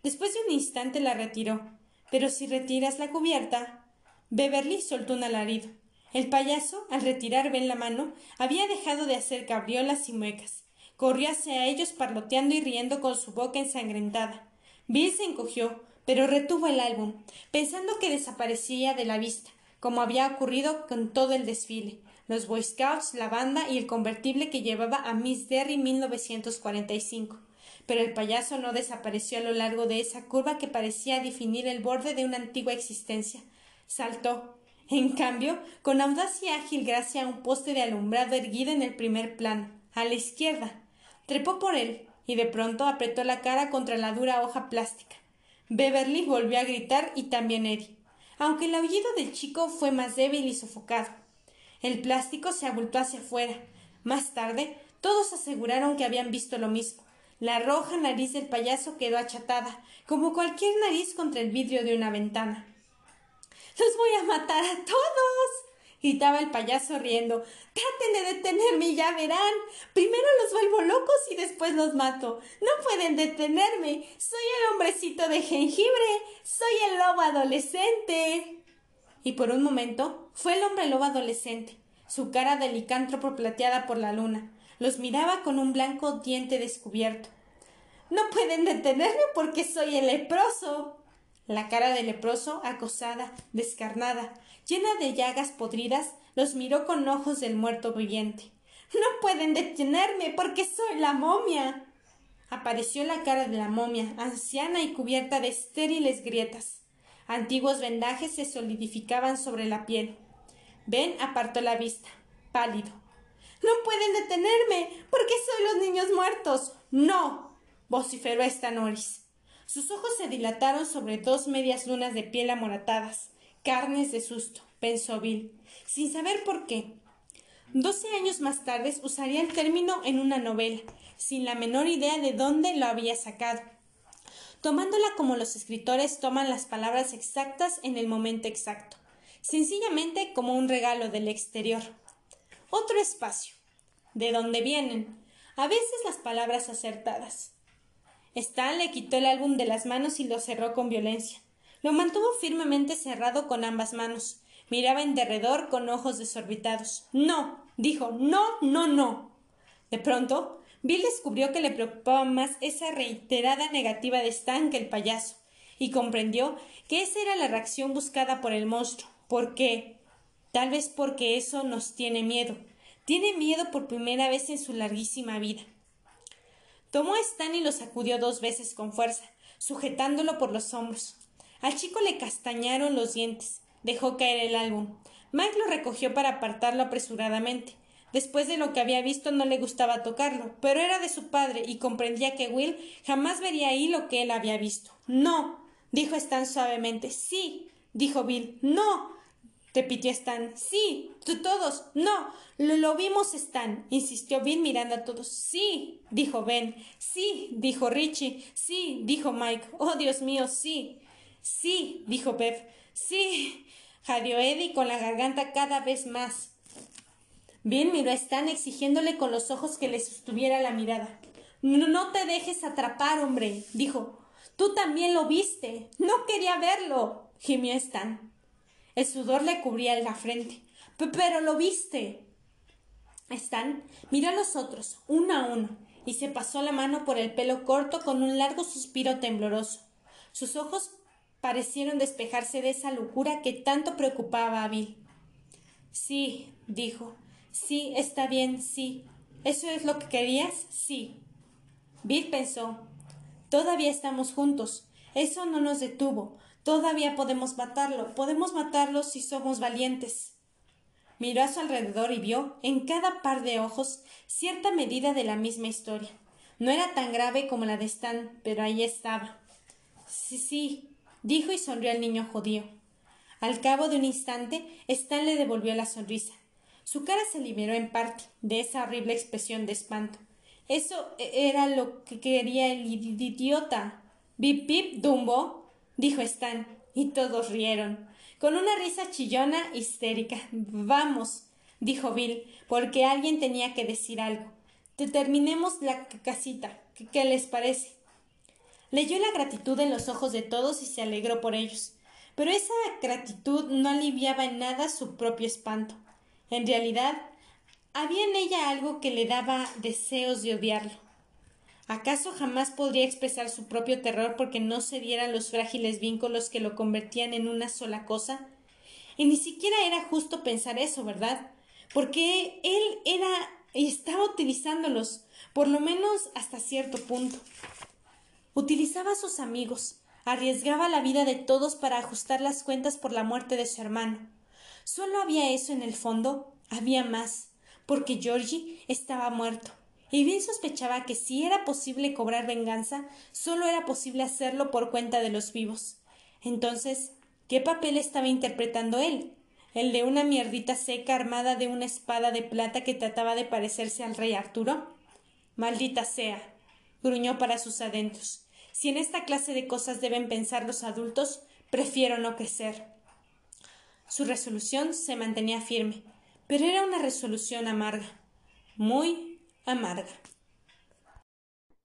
Después de un instante la retiró. Pero si retiras la cubierta. Beverly soltó un alarido. El payaso, al retirar Ben la mano, había dejado de hacer cabriolas y muecas. Corrió hacia ellos parloteando y riendo con su boca ensangrentada. Bill se encogió, pero retuvo el álbum, pensando que desaparecía de la vista, como había ocurrido con todo el desfile, los Boy Scouts, la banda y el convertible que llevaba a Miss Derry 1945. Pero el payaso no desapareció a lo largo de esa curva que parecía definir el borde de una antigua existencia. Saltó. En cambio, con audaz y ágil gracia a un poste de alumbrado erguido en el primer plano, a la izquierda. Trepó por él, y de pronto apretó la cara contra la dura hoja plástica. Beverly volvió a gritar y también Eddie, aunque el aullido del chico fue más débil y sofocado. El plástico se abultó hacia afuera. Más tarde, todos aseguraron que habían visto lo mismo. La roja nariz del payaso quedó achatada, como cualquier nariz contra el vidrio de una ventana. Los voy a matar a todos gritaba el payaso riendo. Traten de detenerme y ya verán. Primero los vuelvo locos y después los mato. No pueden detenerme. Soy el hombrecito de jengibre. Soy el lobo adolescente. Y por un momento fue el hombre lobo adolescente, su cara de licántropo plateada por la luna. Los miraba con un blanco diente descubierto. No pueden detenerme porque soy el leproso. La cara del leproso, acosada, descarnada, llena de llagas podridas, los miró con ojos del muerto viviente. No pueden detenerme porque soy la momia. Apareció la cara de la momia, anciana y cubierta de estériles grietas. Antiguos vendajes se solidificaban sobre la piel. Ben apartó la vista, pálido. No pueden detenerme porque soy los niños muertos. No. vociferó Estanoris. Sus ojos se dilataron sobre dos medias lunas de piel amoratadas, carnes de susto, pensó Bill, sin saber por qué. Doce años más tarde usaría el término en una novela, sin la menor idea de dónde lo había sacado, tomándola como los escritores toman las palabras exactas en el momento exacto, sencillamente como un regalo del exterior. Otro espacio, de dónde vienen, a veces las palabras acertadas. Stan le quitó el álbum de las manos y lo cerró con violencia. Lo mantuvo firmemente cerrado con ambas manos. Miraba en derredor con ojos desorbitados. No. dijo no, no, no. De pronto, Bill descubrió que le preocupaba más esa reiterada negativa de Stan que el payaso, y comprendió que esa era la reacción buscada por el monstruo. ¿Por qué? Tal vez porque eso nos tiene miedo. Tiene miedo por primera vez en su larguísima vida. Tomó a Stan y lo sacudió dos veces con fuerza, sujetándolo por los hombros. Al chico le castañaron los dientes. Dejó caer el álbum. Mike lo recogió para apartarlo apresuradamente. Después de lo que había visto no le gustaba tocarlo, pero era de su padre y comprendía que Will jamás vería ahí lo que él había visto. No, dijo Stan suavemente. Sí, dijo Bill. No, repitió Stan. Sí, todos. No, lo, lo, vimos, Stan, insistió Bill mirando a todos. Sí, dijo Ben. Sí, dijo Richie. Sí, dijo Mike. Oh, Dios mío, sí. Sí, dijo Bev. Sí, jadeó Eddie con la garganta cada vez más. Bill miró a Stan exigiéndole con los ojos que le sostuviera la mirada. No te dejes atrapar, hombre, dijo. Tú también lo viste. No quería verlo, gimió Stan. El sudor le cubría la frente. Pero lo viste. Stan miró a los otros, uno a uno, y se pasó la mano por el pelo corto con un largo suspiro tembloroso. Sus ojos parecieron despejarse de esa locura que tanto preocupaba a Bill. Sí, dijo. Sí, está bien, sí. ¿Eso es lo que querías? Sí. Bill pensó. Todavía estamos juntos. Eso no nos detuvo. Todavía podemos matarlo. Podemos matarlo si somos valientes. Miró a su alrededor y vio, en cada par de ojos, cierta medida de la misma historia. No era tan grave como la de Stan, pero ahí estaba. Sí, sí, dijo y sonrió al niño judío. Al cabo de un instante, Stan le devolvió la sonrisa. Su cara se liberó en parte de esa horrible expresión de espanto. Eso e-, era lo que quería el idiota. Bip bip Dumbo, dijo Stan, y todos rieron, con una risa chillona histérica. Vamos, dijo Bill, porque alguien tenía que decir algo. Terminemos la casita. ¿Qué les parece? Leyó la gratitud en los ojos de todos y se alegró por ellos. Pero esa gratitud no aliviaba en nada su propio espanto. En realidad, había en ella algo que le daba deseos de odiarlo. ¿Acaso jamás podría expresar su propio terror porque no se dieran los frágiles vínculos que lo convertían en una sola cosa? Y ni siquiera era justo pensar eso, ¿verdad? Porque él era y estaba utilizándolos, por lo menos hasta cierto punto. Utilizaba a sus amigos, arriesgaba la vida de todos para ajustar las cuentas por la muerte de su hermano. Solo había eso en el fondo, había más, porque Georgie estaba muerto, y bien sospechaba que si era posible cobrar venganza, solo era posible hacerlo por cuenta de los vivos. Entonces, ¿qué papel estaba interpretando él? ¿El de una mierdita seca armada de una espada de plata que trataba de parecerse al rey Arturo? Maldita sea. gruñó para sus adentros. Si en esta clase de cosas deben pensar los adultos, prefiero no crecer. Su resolución se mantenía firme, pero era una resolución amarga, muy amarga.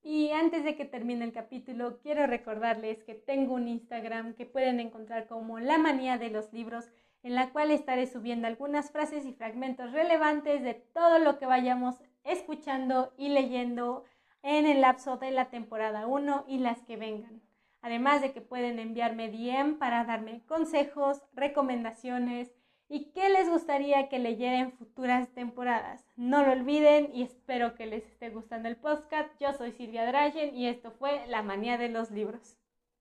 Y antes de que termine el capítulo, quiero recordarles que tengo un Instagram que pueden encontrar como La Manía de los Libros, en la cual estaré subiendo algunas frases y fragmentos relevantes de todo lo que vayamos escuchando y leyendo en el lapso de la temporada 1 y las que vengan. Además de que pueden enviarme DM para darme consejos, recomendaciones, y qué les gustaría que leyera en futuras temporadas. No lo olviden y espero que les esté gustando el podcast. Yo soy Silvia Dragen y esto fue La Manía de los Libros.